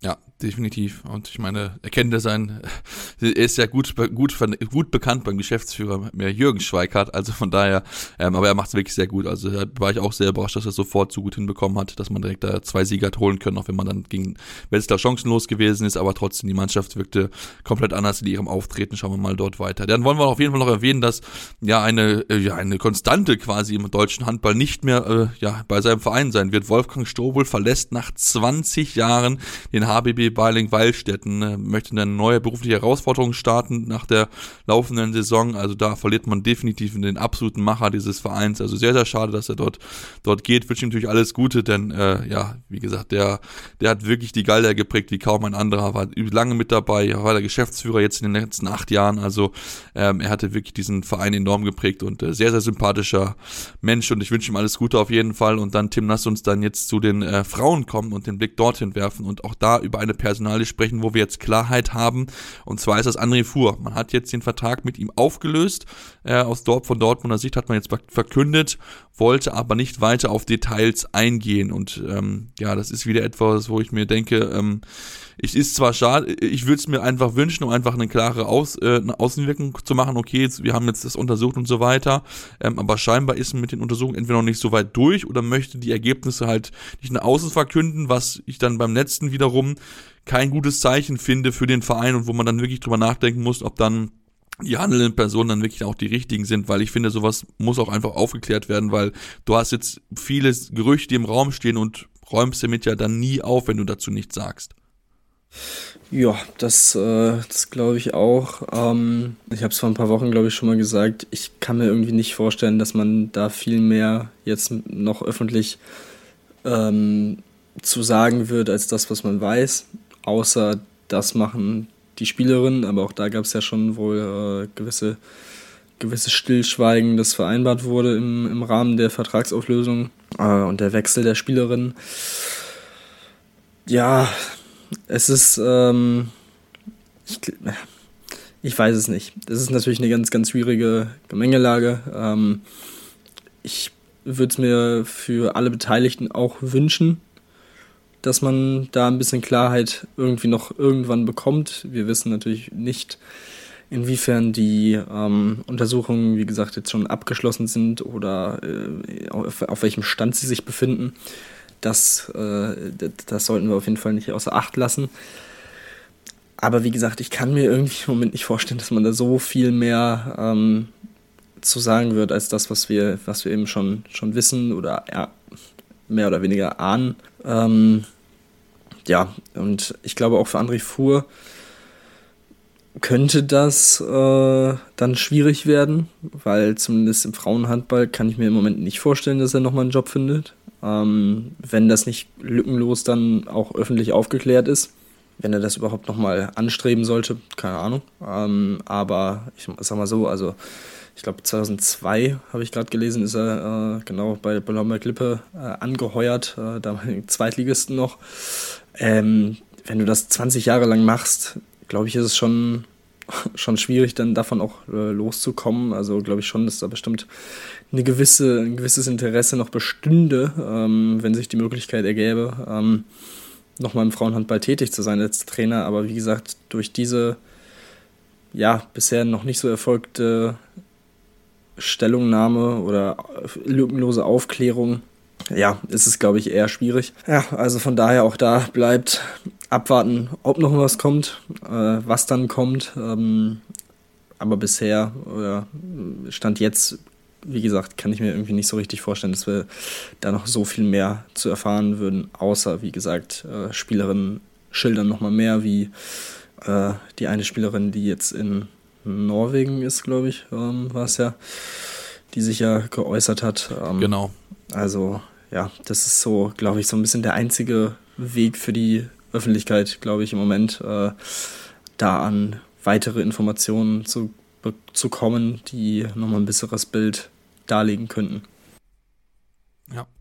Ja, definitiv. Und ich meine, er kennt ja sein, er ist ja gut, gut, gut bekannt beim Geschäftsführer Jürgen Schweikart, also von daher, ähm, aber er macht es wirklich sehr gut. Also da war ich auch sehr überrascht, dass er sofort so gut hinbekommen hat, dass man direkt da zwei Sieger hat holen können, auch wenn man dann gegen Wetzlar chancenlos gewesen ist, aber trotzdem die Mannschaft wirkte komplett anders in ihrem Auftreten. Schauen wir mal dort weiter. Dann wollen wir auf jeden Fall noch erwähnen, dass ja eine, äh, ja, eine Konstante quasi im deutschen Handball nicht mehr äh, ja, bei seinem Verein sein wird. Wolfgang Strobel verlässt nach 20 Jahren den HBB Baling-Weilstätten, äh, möchte eine neue berufliche Herausforderung starten nach der laufenden Saison. Also da verliert man definitiv den absoluten Macher dieses Vereins. Also sehr, sehr schade, dass er dort, dort geht. Wünsche ihm natürlich alles Gute, denn äh, ja, wie gesagt, der, der hat wirklich die Galder geprägt wie kaum ein anderer, war lange mit dabei, war der Geschäftsführer jetzt in den letzten acht Jahren. Also ähm, er hatte wirklich diesen Verein enorm geprägt und äh, sehr, sehr sympathischer Mensch und ich wünsche ihm alles Gute auf jeden Fall. Und dann, Tim, lass uns dann jetzt zu den äh, Frauen kommen und den Blick dorthin werfen und auch da über eine Personalie sprechen, wo wir jetzt Klarheit haben. Und zwar ist das André Fuhr. Man hat jetzt den Vertrag mit ihm aufgelöst. Äh, aus Dort von Dortmunder Sicht hat man jetzt verkündet, wollte aber nicht weiter auf Details eingehen. Und ähm, ja, das ist wieder etwas, wo ich mir denke, ähm, ich ist zwar schade, ich würde es mir einfach wünschen, um einfach eine klare Aus, äh, eine Außenwirkung zu machen. Okay, jetzt, wir haben jetzt das untersucht und so weiter, ähm, aber scheinbar ist man mit den Untersuchungen entweder noch nicht so weit durch oder möchte die Ergebnisse halt nicht nach außen verkünden, was ich dann beim letzten wiederum kein gutes Zeichen finde für den Verein und wo man dann wirklich drüber nachdenken muss, ob dann die handelnden Personen dann wirklich auch die richtigen sind, weil ich finde, sowas muss auch einfach aufgeklärt werden, weil du hast jetzt viele Gerüchte, im Raum stehen und räumst damit ja dann nie auf, wenn du dazu nichts sagst. Ja, das, äh, das glaube ich auch. Ähm, ich habe es vor ein paar Wochen, glaube ich, schon mal gesagt. Ich kann mir irgendwie nicht vorstellen, dass man da viel mehr jetzt noch öffentlich ähm, zu sagen wird, als das, was man weiß außer das machen die Spielerinnen, aber auch da gab es ja schon wohl äh, gewisse, gewisse Stillschweigen, das vereinbart wurde im, im Rahmen der Vertragsauflösung äh, und der Wechsel der Spielerinnen. Ja, es ist, ähm, ich, ich weiß es nicht. Es ist natürlich eine ganz, ganz schwierige Gemengelage. Ähm, ich würde es mir für alle Beteiligten auch wünschen, dass man da ein bisschen Klarheit irgendwie noch irgendwann bekommt. Wir wissen natürlich nicht, inwiefern die ähm, Untersuchungen, wie gesagt, jetzt schon abgeschlossen sind oder äh, auf, auf, welchem Stand sie sich befinden. Das, äh, das sollten wir auf jeden Fall nicht außer Acht lassen. Aber wie gesagt, ich kann mir irgendwie im Moment nicht vorstellen, dass man da so viel mehr ähm, zu sagen wird, als das, was wir, was wir eben schon, schon wissen oder ja, mehr oder weniger ahnen. Ähm, ja, und ich glaube auch für André Fuhr könnte das äh, dann schwierig werden, weil zumindest im Frauenhandball kann ich mir im Moment nicht vorstellen, dass er nochmal einen Job findet. Ähm, wenn das nicht lückenlos dann auch öffentlich aufgeklärt ist. Wenn er das überhaupt nochmal anstreben sollte, keine Ahnung. Ähm, aber ich sag mal so, also ich glaube 2002 habe ich gerade gelesen, ist er äh, genau bei Bologna Klippe äh, angeheuert, äh, da Zweitligisten noch. Ähm, wenn du das 20 Jahre lang machst, glaube ich, ist es schon, schon schwierig, dann davon auch äh, loszukommen. Also glaube ich schon, dass da bestimmt eine gewisse, ein gewisses Interesse noch bestünde, ähm, wenn sich die Möglichkeit ergäbe, ähm, nochmal im Frauenhandball tätig zu sein als Trainer. Aber wie gesagt, durch diese ja, bisher noch nicht so erfolgte Stellungnahme oder lückenlose Aufklärung, ja, ist es, glaube ich, eher schwierig. Ja, also von daher auch da bleibt abwarten, ob noch was kommt, äh, was dann kommt. Ähm, aber bisher oder Stand jetzt, wie gesagt, kann ich mir irgendwie nicht so richtig vorstellen, dass wir da noch so viel mehr zu erfahren würden, außer, wie gesagt, äh, Spielerinnen schildern nochmal mehr, wie äh, die eine Spielerin, die jetzt in Norwegen ist, glaube ich, ähm, war es ja, die sich ja geäußert hat. Ähm, genau. Also, ja, das ist so, glaube ich, so ein bisschen der einzige Weg für die Öffentlichkeit, glaube ich, im Moment, äh, da an weitere Informationen zu, zu kommen, die nochmal ein besseres Bild darlegen könnten.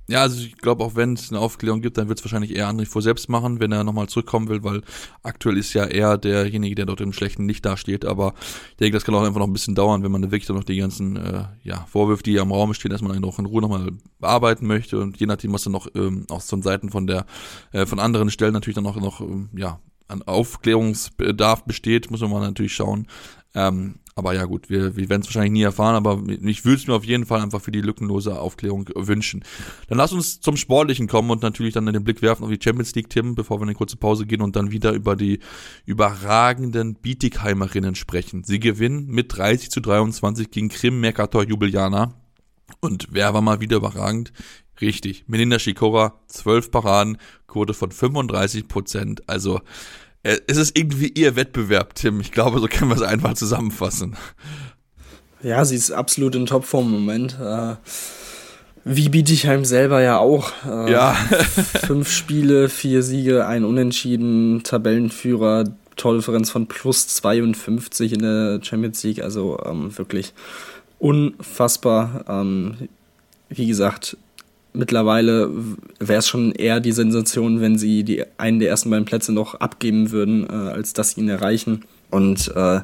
Ja. Also ich glaube, auch wenn es eine Aufklärung gibt, dann wird es wahrscheinlich eher André vor selbst machen, wenn er nochmal zurückkommen will, weil aktuell ist ja er derjenige, der dort im schlechten Licht dasteht. Aber ich denke, das kann auch einfach noch ein bisschen dauern, wenn man wirklich dann noch die ganzen äh, ja, Vorwürfe, die ja im Raum stehen, dass man dann auch in Ruhe nochmal bearbeiten möchte und je nachdem, was dann noch ähm, auch von Seiten von der äh, von anderen Stellen natürlich dann auch noch ähm, ja an Aufklärungsbedarf besteht, muss man mal natürlich schauen. Ähm, aber ja gut, wir, wir werden es wahrscheinlich nie erfahren, aber ich würde es mir auf jeden Fall einfach für die lückenlose Aufklärung wünschen. Dann lass uns zum Sportlichen kommen und natürlich dann den Blick werfen auf die Champions League, Tim, bevor wir eine kurze Pause gehen und dann wieder über die überragenden Bietigheimerinnen sprechen. Sie gewinnen mit 30 zu 23 gegen Krim Mercator Jubiliana. Und wer war mal wieder überragend? Richtig, Melinda Schikora, 12 Paraden, Quote von 35 Prozent. Also es ist irgendwie ihr Wettbewerb, Tim. Ich glaube, so können wir es einfach zusammenfassen. Ja, sie ist absolut in Topform im Moment. Äh, wie Bietigheim selber ja auch. Äh, ja. fünf Spiele, vier Siege, ein Unentschieden, Tabellenführer, Tordifferenz von plus 52 in der Champions League. Also ähm, wirklich unfassbar. Ähm, wie gesagt, mittlerweile wäre es schon eher die Sensation, wenn sie die einen der ersten beiden Plätze noch abgeben würden, äh, als dass sie ihn erreichen. Und äh,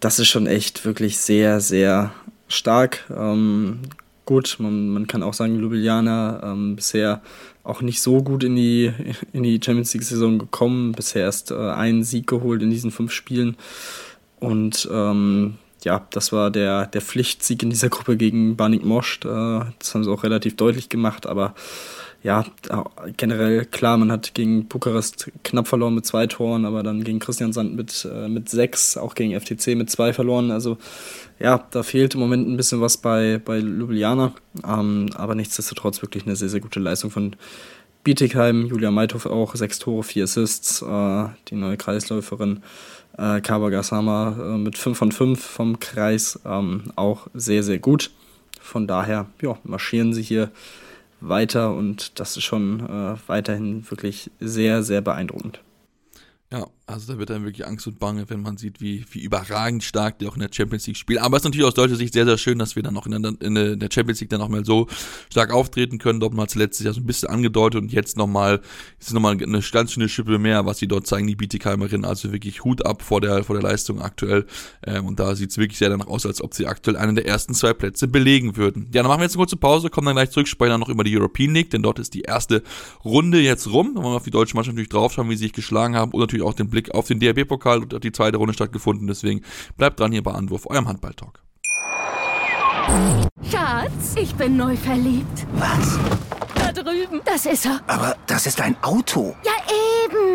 das ist schon echt wirklich sehr, sehr stark. Ähm, gut, man, man kann auch sagen, Ljubljana ähm, bisher auch nicht so gut in die, in die Champions League-Saison gekommen. Bisher erst äh, einen Sieg geholt in diesen fünf Spielen. Und ähm, ja, das war der, der Pflichtsieg in dieser Gruppe gegen Banik Most. Äh, das haben sie auch relativ deutlich gemacht, aber ja, generell klar, man hat gegen Bukarest knapp verloren mit zwei Toren, aber dann gegen Christian Sand mit, äh, mit sechs, auch gegen FTC mit zwei verloren. Also ja, da fehlt im Moment ein bisschen was bei, bei Ljubljana, ähm, aber nichtsdestotrotz wirklich eine sehr, sehr gute Leistung von Bietigheim. Julia Meithoff auch, sechs Tore, vier Assists, äh, die neue Kreisläuferin äh, Kawagasama äh, mit 5 von 5 vom Kreis ähm, auch sehr, sehr gut. Von daher ja, marschieren sie hier weiter und das ist schon äh, weiterhin wirklich sehr, sehr beeindruckend. Ja, also da wird dann wirklich Angst und Bange, wenn man sieht, wie, wie überragend stark die auch in der Champions League spielen. Aber es ist natürlich aus deutscher Sicht sehr, sehr schön, dass wir dann auch in der, in der Champions League dann auch mal so stark auftreten können. Dort mal letztes Jahr so ein bisschen angedeutet und jetzt nochmal, ist nochmal eine ganz schöne Schippe mehr, was sie dort zeigen, die Bietigheimerin. Also wirklich Hut ab vor der, vor der Leistung aktuell. Ähm, und da sieht es wirklich sehr danach aus, als ob sie aktuell einen der ersten zwei Plätze belegen würden. Ja, dann machen wir jetzt eine kurze Pause, kommen dann gleich zurück, sprechen dann noch über die European League, denn dort ist die erste Runde jetzt rum. Da wollen wir auf die deutsche Mannschaft natürlich draufschauen, wie sie sich geschlagen haben und natürlich auch den Blick auf den DRB DFB-Pokal und hat die zweite Runde stattgefunden. Deswegen bleibt dran hier bei Anwurf, eurem Handball-Talk. Schatz, ich bin neu verliebt. Was? Da drüben. Das ist er. Aber das ist ein Auto. Ja, eben.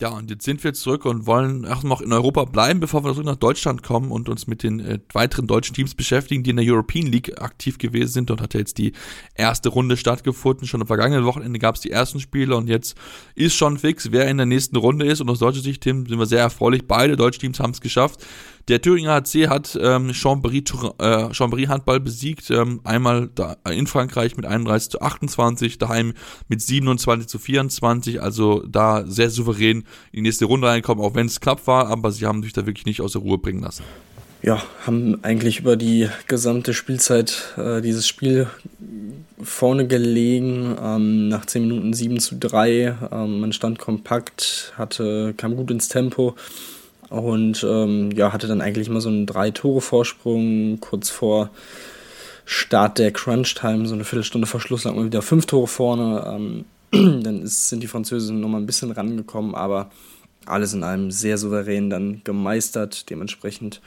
Ja, und jetzt sind wir zurück und wollen auch noch in Europa bleiben, bevor wir zurück nach Deutschland kommen und uns mit den äh, weiteren deutschen Teams beschäftigen, die in der European League aktiv gewesen sind. Dort hat ja jetzt die erste Runde stattgefunden. Schon am vergangenen Wochenende gab es die ersten Spiele und jetzt ist schon fix, wer in der nächsten Runde ist. Und aus deutscher Sicht, Tim, sind wir sehr erfreulich. Beide deutschen Teams haben es geschafft. Der Thüringer HC hat ähm, Chambéry, äh, Handball besiegt, ähm, einmal da in Frankreich mit 31 zu 28, daheim mit 27 zu 24, also da sehr souverän in die nächste Runde reinkommen, auch wenn es knapp war, aber sie haben sich da wirklich nicht aus der Ruhe bringen lassen. Ja, haben eigentlich über die gesamte Spielzeit äh, dieses Spiel vorne gelegen, ähm, nach 10 Minuten 7 zu 3. Ähm, man stand kompakt, hatte, kam gut ins Tempo und ähm, ja, hatte dann eigentlich immer so einen Drei-Tore-Vorsprung. Kurz vor Start der Crunch-Time, so eine Viertelstunde vor Schluss, lag man wieder fünf Tore vorne. Ähm, dann ist, sind die Französinnen nochmal ein bisschen rangekommen, aber alles in allem sehr souverän dann gemeistert. Dementsprechend,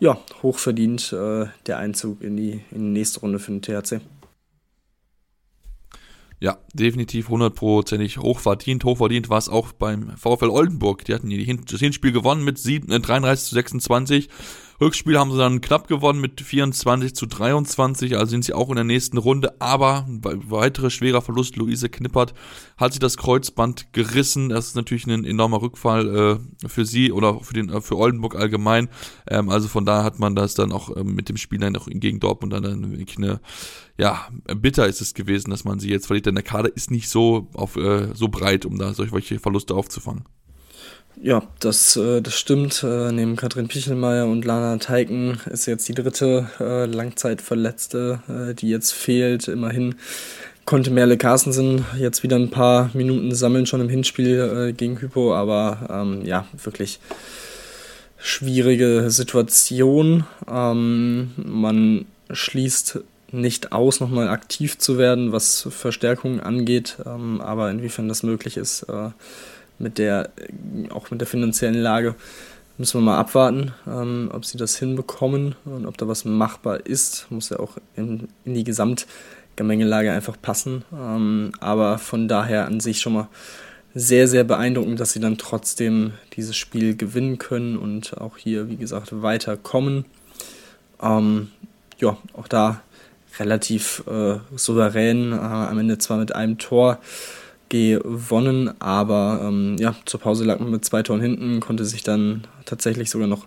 ja, hochverdient äh, der Einzug in die, in die nächste Runde für den THC. Ja, definitiv hundertprozentig hochverdient. Hochverdient war es auch beim VfL Oldenburg. Die hatten das Hinspiel gewonnen mit 7, äh, 33 zu 26. Rückspiel haben sie dann knapp gewonnen mit 24 zu 23, also sind sie auch in der nächsten Runde. Aber bei weiterer schwerer Verlust, Luise Knippert hat sich das Kreuzband gerissen. Das ist natürlich ein enormer Rückfall äh, für sie oder für den äh, für Oldenburg allgemein. Ähm, also von daher hat man das dann auch äh, mit dem Spiel dann auch gegen Dortmund dann, dann wirklich eine ja, bitter ist es gewesen, dass man sie jetzt verliert, denn der Kader ist nicht so auf äh, so breit, um da solche Verluste aufzufangen. Ja, das, äh, das stimmt. Äh, neben Katrin Pichelmeier und Lana Teiken ist jetzt die dritte äh, Langzeitverletzte, die jetzt fehlt. Immerhin konnte Merle Carstensen jetzt wieder ein paar Minuten sammeln, schon im Hinspiel gegen Hypo, aber ähm, ja, wirklich schwierige Situation. Ähm, man schließt nicht aus, nochmal aktiv zu werden, was Verstärkungen angeht, ähm, aber inwiefern das möglich ist, äh, mit der, auch mit der finanziellen Lage, müssen wir mal abwarten, ähm, ob sie das hinbekommen und ob da was machbar ist. Muss ja auch in, in die Gesamtgemengelage einfach passen. Ähm, aber von daher an sich schon mal sehr, sehr beeindruckend, dass sie dann trotzdem dieses Spiel gewinnen können und auch hier, wie gesagt, weiterkommen. Ähm, ja, auch da relativ äh, souverän, äh, am Ende zwar mit einem Tor gewonnen, aber ähm, ja, zur Pause lag man mit zwei Toren hinten, konnte sich dann tatsächlich sogar noch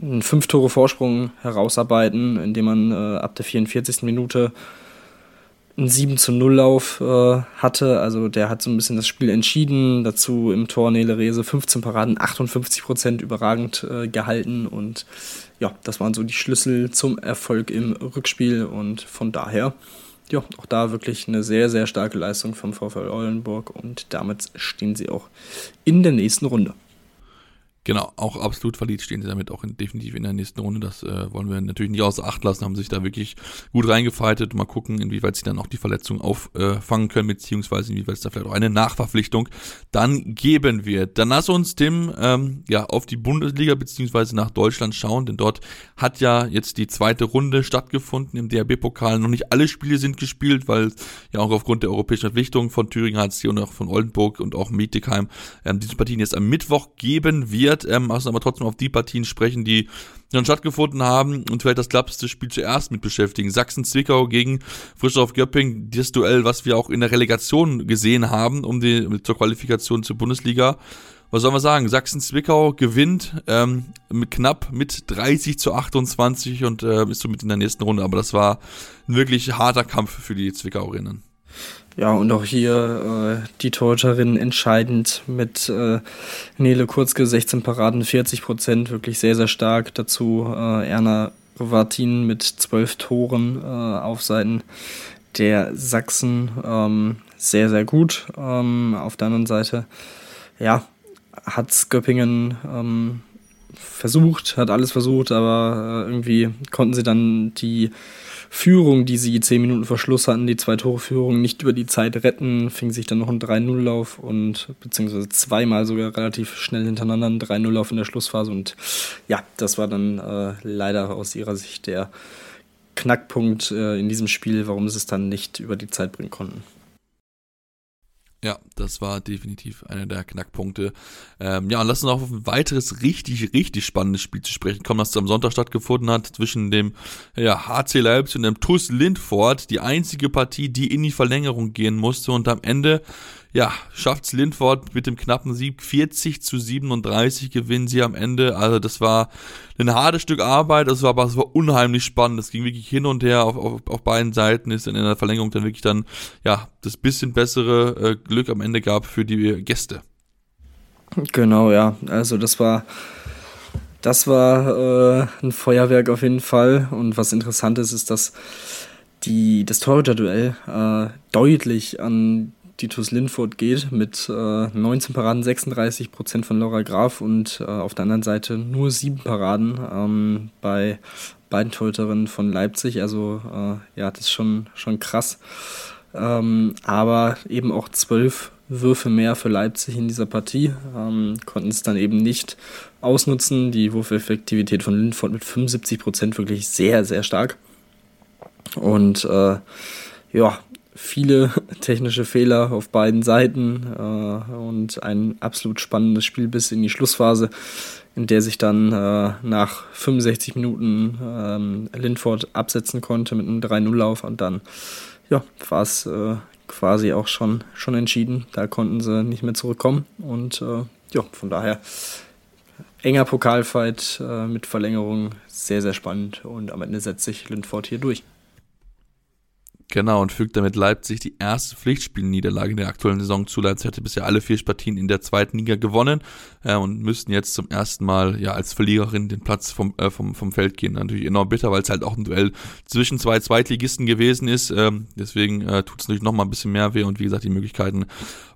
einen fünf Tore Vorsprung herausarbeiten, indem man äh, ab der 44. Minute einen 7 zu 0 Lauf äh, hatte. Also der hat so ein bisschen das Spiel entschieden. Dazu im Tor Nele Rese 15 Paraden, 58 Prozent überragend äh, gehalten. Und ja, das waren so die Schlüssel zum Erfolg im Rückspiel. Und von daher ja, auch da wirklich eine sehr, sehr starke Leistung vom VfL Oldenburg und damit stehen sie auch in der nächsten Runde. Genau, auch absolut verliebt stehen sie damit auch in, definitiv in der nächsten Runde. Das äh, wollen wir natürlich nicht außer Acht lassen, haben sich da wirklich gut reingefeitet. Mal gucken, inwieweit sie dann auch die Verletzung auffangen äh, können, beziehungsweise inwieweit es da vielleicht auch eine Nachverpflichtung dann geben wird. Dann lass uns, Tim, ähm, ja, auf die Bundesliga beziehungsweise nach Deutschland schauen, denn dort hat ja jetzt die zweite Runde stattgefunden im DRB-Pokal. Noch nicht alle Spiele sind gespielt, weil ja auch aufgrund der europäischen Verpflichtung von Thüringen HC und auch von Oldenburg und auch Mietigheim ähm, diese Partien jetzt am Mittwoch geben wird wird. Ähm, lassen aber trotzdem auf die Partien sprechen, die dann stattgefunden haben und vielleicht das knappste Spiel zuerst mit beschäftigen. Sachsen-Zwickau gegen Frischdorf-Göpping, das Duell, was wir auch in der Relegation gesehen haben, um die zur Qualifikation zur Bundesliga. Was soll man sagen? Sachsen-Zwickau gewinnt ähm, mit knapp mit 30 zu 28 und äh, ist somit in der nächsten Runde. Aber das war ein wirklich harter Kampf für die Zwickauerinnen. Ja, und auch hier äh, die Torhüterin entscheidend mit äh, Nele Kurzke 16 Paraden, 40 Prozent, wirklich sehr, sehr stark. Dazu äh, Erna Rovatin mit 12 Toren äh, auf Seiten der Sachsen. Ähm, sehr, sehr gut. Ähm, auf der anderen Seite, ja, hat Göppingen ähm, versucht, hat alles versucht, aber äh, irgendwie konnten sie dann die Führung, die sie zehn Minuten vor Schluss hatten, die zwei Tore Führung, nicht über die Zeit retten, fing sich dann noch ein 3-0-Lauf und beziehungsweise zweimal sogar relativ schnell hintereinander ein 3-0-Lauf in der Schlussphase und ja, das war dann äh, leider aus ihrer Sicht der Knackpunkt äh, in diesem Spiel, warum sie es dann nicht über die Zeit bringen konnten. Ja, das war definitiv einer der Knackpunkte. Ähm, ja, und lass uns auch auf ein weiteres richtig, richtig spannendes Spiel zu sprechen kommen, das am Sonntag stattgefunden hat zwischen dem ja, HC Leipzig und dem TuS Lindfort. Die einzige Partie, die in die Verlängerung gehen musste und am Ende ja, schafft's Lindford mit dem knappen Sieg 40 zu 37 gewinnen sie am Ende. Also das war ein hartes Stück Arbeit, das war aber es war unheimlich spannend. Das ging wirklich hin und her auf, auf, auf beiden Seiten, ist in der Verlängerung dann wirklich dann ja das bisschen bessere äh, Glück am Ende gab für die Gäste. Genau, ja. Also das war das war äh, ein Feuerwerk auf jeden Fall. Und was interessant ist, ist, dass die, das Torhüter-Duell äh, deutlich an Titus Linford geht mit äh, 19 Paraden, 36 Prozent von Laura Graf und äh, auf der anderen Seite nur sieben Paraden ähm, bei beiden Torhüterinnen von Leipzig. Also äh, ja, das ist schon, schon krass. Ähm, aber eben auch zwölf Würfe mehr für Leipzig in dieser Partie, ähm, konnten es dann eben nicht ausnutzen. Die Wurfeffektivität von Lindford mit 75 Prozent wirklich sehr, sehr stark. Und äh, ja, viele technische Fehler auf beiden Seiten äh, und ein absolut spannendes Spiel bis in die Schlussphase, in der sich dann äh, nach 65 Minuten ähm, Lindford absetzen konnte mit einem 3-0-Lauf und dann ja, war es äh, quasi auch schon, schon entschieden. Da konnten sie nicht mehr zurückkommen und äh, ja, von daher enger Pokalfight äh, mit Verlängerung, sehr, sehr spannend und am Ende setzt sich Lindford hier durch. Genau, und fügt damit Leipzig die erste Pflichtspielniederlage in der aktuellen Saison zu. Leipzig hatte bisher alle vier Partien in der zweiten Liga gewonnen äh, und müssten jetzt zum ersten Mal ja als Verliererin den Platz vom, äh, vom, vom Feld gehen. Natürlich enorm bitter, weil es halt auch ein Duell zwischen zwei Zweitligisten gewesen ist. Ähm, deswegen äh, tut es natürlich nochmal ein bisschen mehr weh und wie gesagt, die Möglichkeiten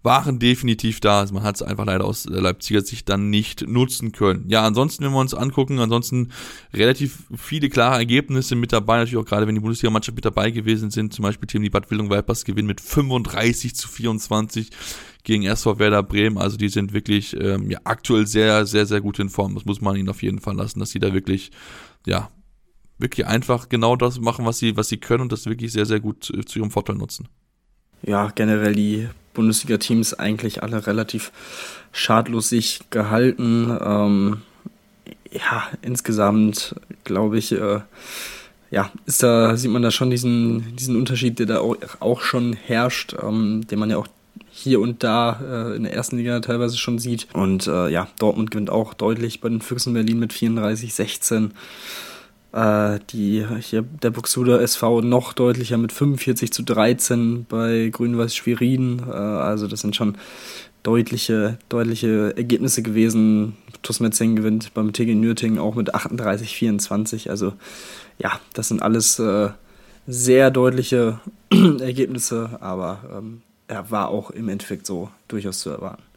waren definitiv da. Also man hat es einfach leider aus Leipziger Sicht dann nicht nutzen können. Ja, ansonsten, wenn wir uns angucken, ansonsten relativ viele klare Ergebnisse mit dabei, natürlich auch gerade wenn die Bundesliga-Mannschaft mit dabei gewesen sind. Zum Beispiel Team die Bad Wildung Vipers gewinnen mit 35 zu 24 gegen SV Werder Bremen. Also die sind wirklich ähm, ja, aktuell sehr, sehr, sehr gut in Form. Das muss man ihnen auf jeden Fall lassen, dass sie da wirklich, ja, wirklich einfach genau das machen, was sie, was sie können und das wirklich sehr, sehr gut zu ihrem Vorteil nutzen. Ja, generell die Bundesliga-Teams eigentlich alle relativ schadlos sich gehalten. Ähm, ja, insgesamt glaube ich, äh, ja, ist da, sieht man da schon diesen, diesen Unterschied, der da auch, schon herrscht, ähm, den man ja auch hier und da äh, in der ersten Liga teilweise schon sieht. Und äh, ja, Dortmund gewinnt auch deutlich bei den Füchsen Berlin mit 34-16 äh, die hier der Buxuder SV noch deutlicher mit 45 zu 13 bei Grün-Weiß Schwerin. Äh, also das sind schon deutliche, deutliche Ergebnisse gewesen. TuS Metzing gewinnt beim TG Nürting auch mit 38-24. Also ja, das sind alles äh, sehr deutliche Ergebnisse, aber ähm, er war auch im Endeffekt so durchaus zu erwarten.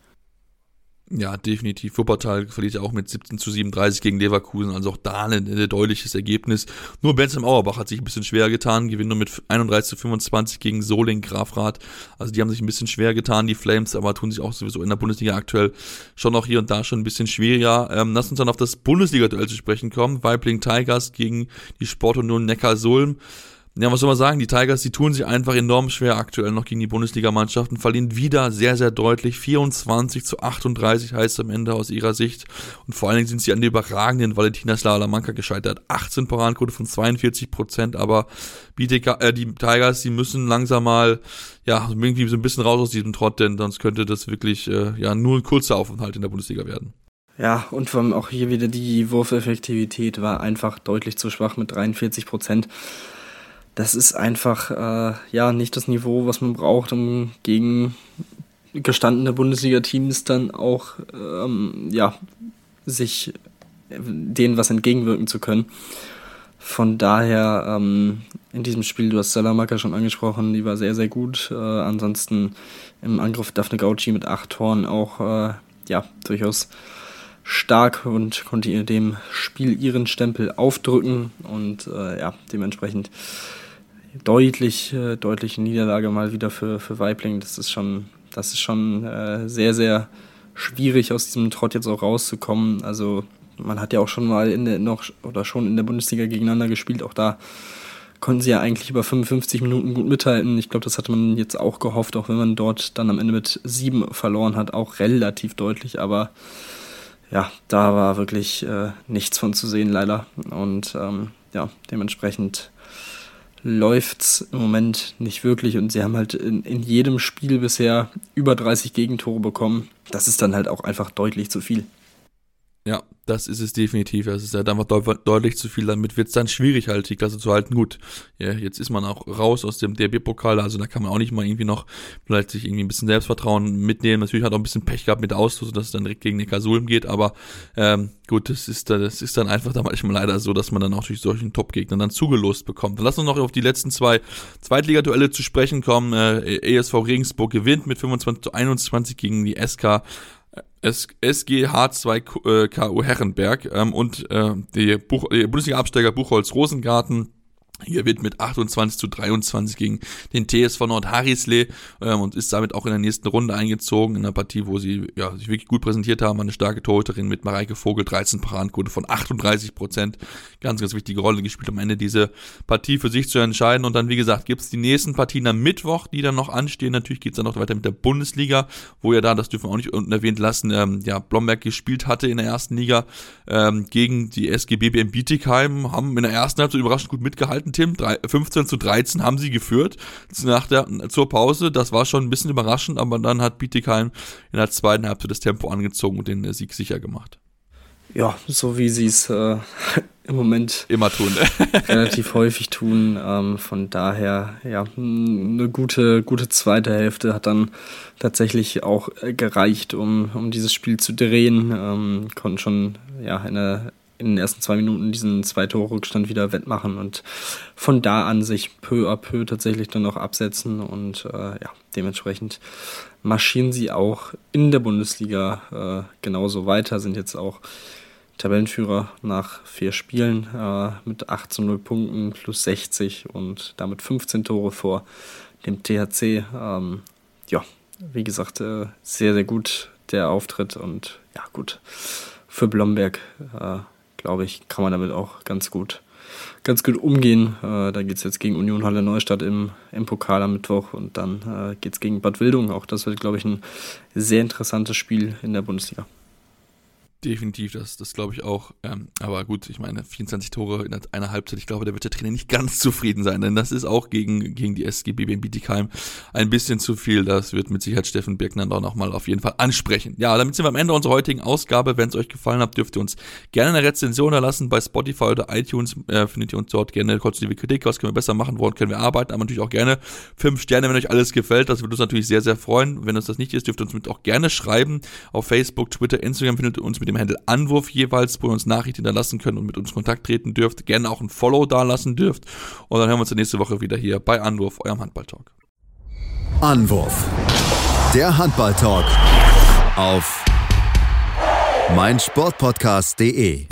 Ja, definitiv. Wuppertal verliert ja auch mit 17 zu 37 gegen Leverkusen, also auch da ein, ein deutliches Ergebnis. Nur Benzem Auerbach hat sich ein bisschen schwer getan, gewinnt nur mit 31 zu 25 gegen Soling Grafrath. Also die haben sich ein bisschen schwer getan, die Flames, aber tun sich auch sowieso in der Bundesliga aktuell schon auch hier und da schon ein bisschen schwieriger. Ähm, lass uns dann auf das Bundesliga-Duell zu sprechen kommen. Weibling Tigers gegen die Sportunion Neckar-Sulm. Ja, was soll man sagen? Die Tigers, die tun sich einfach enorm schwer aktuell noch gegen die Bundesligamannschaften, verlieren wieder sehr, sehr deutlich. 24 zu 38 heißt es am Ende aus ihrer Sicht. Und vor allen Dingen sind sie an der überragenden Valentina Slalamanka gescheitert. 18 Paradenquote von 42 Prozent, aber BTK, äh, die Tigers, die müssen langsam mal, ja, irgendwie so ein bisschen raus aus diesem Trott, denn sonst könnte das wirklich, äh, ja, nur ein kurzer Aufenthalt in der Bundesliga werden. Ja, und allem auch hier wieder die Wurfeffektivität war einfach deutlich zu schwach mit 43 Prozent das ist einfach äh, ja nicht das Niveau, was man braucht, um gegen gestandene Bundesliga-Teams dann auch ähm, ja sich denen was entgegenwirken zu können. Von daher ähm, in diesem Spiel, du hast Salamanca schon angesprochen, die war sehr, sehr gut. Äh, ansonsten im Angriff Daphne Gauci mit acht Toren auch äh, ja durchaus stark und konnte ihr dem Spiel ihren Stempel aufdrücken und äh, ja, dementsprechend deutlich, äh, deutliche Niederlage mal wieder für, für Weibling. Das ist schon, das ist schon äh, sehr, sehr schwierig, aus diesem Trott jetzt auch rauszukommen. Also man hat ja auch schon mal in der, noch oder schon in der Bundesliga gegeneinander gespielt. Auch da konnten sie ja eigentlich über 55 Minuten gut mithalten. Ich glaube, das hatte man jetzt auch gehofft, auch wenn man dort dann am Ende mit sieben verloren hat, auch relativ deutlich. Aber ja, da war wirklich äh, nichts von zu sehen, leider. Und ähm, ja, dementsprechend läuft's im Moment nicht wirklich und sie haben halt in, in jedem Spiel bisher über 30 Gegentore bekommen. Das ist dann halt auch einfach deutlich zu viel. Ja, das ist es definitiv. Es ist halt einfach deut deutlich zu viel. Damit wird es dann schwierig, halt die Klasse zu halten. Gut, ja, jetzt ist man auch raus aus dem DRB-Pokal, also da kann man auch nicht mal irgendwie noch vielleicht sich irgendwie ein bisschen Selbstvertrauen mitnehmen. Natürlich hat auch ein bisschen Pech gehabt mit der Auslosung, dass es dann direkt gegen den Kasulm geht, aber ähm, gut, das ist, das ist dann einfach da manchmal leider so, dass man dann auch durch solchen Top-Gegnern dann zugelost bekommt. Dann lass uns noch auf die letzten zwei Zweitligaduelle zu sprechen kommen. Äh, ESV Regensburg gewinnt mit 25 zu 21 gegen die SK SG H2 KU Herrenberg ähm, und äh, die, Buch, die Bundesliga-Absteiger Buchholz Rosengarten hier wird mit 28 zu 23 gegen den TSV Nordharisle ähm, und ist damit auch in der nächsten Runde eingezogen, in einer Partie, wo sie ja, sich wirklich gut präsentiert haben. Eine starke Torhüterin mit Mareike Vogel, 13 Paradenquote von 38 Prozent. Ganz, ganz wichtige Rolle gespielt, am Ende diese Partie für sich zu entscheiden. Und dann, wie gesagt, gibt's die nächsten Partien am Mittwoch, die dann noch anstehen. Natürlich geht's dann noch weiter mit der Bundesliga, wo ja da, das dürfen wir auch nicht unten erwähnt lassen, ähm, ja, Blomberg gespielt hatte in der ersten Liga ähm, gegen die SGB in Bietigheim, haben in der ersten Halbzeit überraschend gut mitgehalten Tim. 15 zu 13 haben sie geführt nach der, zur Pause. Das war schon ein bisschen überraschend, aber dann hat Bietigheim in der zweiten Halbzeit das Tempo angezogen und den Sieg sicher gemacht. Ja, so wie sie es äh, im Moment immer tun. relativ häufig tun. Ähm, von daher, ja, eine gute, gute zweite Hälfte hat dann tatsächlich auch gereicht, um, um dieses Spiel zu drehen. Ähm, konnten schon ja, eine in den ersten zwei Minuten diesen zwei Tore Rückstand wieder wettmachen und von da an sich peu à peu tatsächlich dann noch absetzen und äh, ja, dementsprechend marschieren sie auch in der Bundesliga äh, genauso weiter, sind jetzt auch Tabellenführer nach vier Spielen äh, mit 8 zu 0 Punkten plus 60 und damit 15 Tore vor dem THC. Ähm, ja, wie gesagt, äh, sehr, sehr gut der Auftritt und ja, gut. Für Blomberg äh, glaube ich, kann man damit auch ganz gut, ganz gut umgehen. Äh, da geht es jetzt gegen Union Halle Neustadt im, im Pokal am Mittwoch und dann äh, geht es gegen Bad Wildung. Auch das wird, glaube ich, ein sehr interessantes Spiel in der Bundesliga. Definitiv, das, das glaube ich auch. Ähm, aber gut, ich meine, 24 Tore in einer Halbzeit, ich glaube, da wird der Trainer nicht ganz zufrieden sein, denn das ist auch gegen, gegen die SGB in Bietigheim ein bisschen zu viel. Das wird mit Sicherheit Steffen Birkner auch mal auf jeden Fall ansprechen. Ja, damit sind wir am Ende unserer heutigen Ausgabe. Wenn es euch gefallen hat, dürft ihr uns gerne eine Rezension erlassen. Bei Spotify oder iTunes äh, findet ihr uns dort gerne konstruktive Kritik. Was können wir besser machen wollen, können wir arbeiten, aber natürlich auch gerne fünf Sterne, wenn euch alles gefällt. Das würde uns natürlich sehr, sehr freuen. Wenn uns das nicht ist, dürft ihr uns mit auch gerne schreiben. Auf Facebook, Twitter, Instagram findet ihr uns mit dem Handle Anwurf jeweils, wo ihr uns Nachrichten hinterlassen könnt und mit uns Kontakt treten dürft. Gerne auch ein Follow da lassen dürft. Und dann hören wir uns nächste Woche wieder hier bei Anwurf, eurem Handballtalk. Anwurf. Der Handballtalk auf meinsportpodcast.de.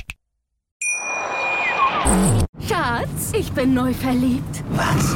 Schatz, ich bin neu verliebt. Was?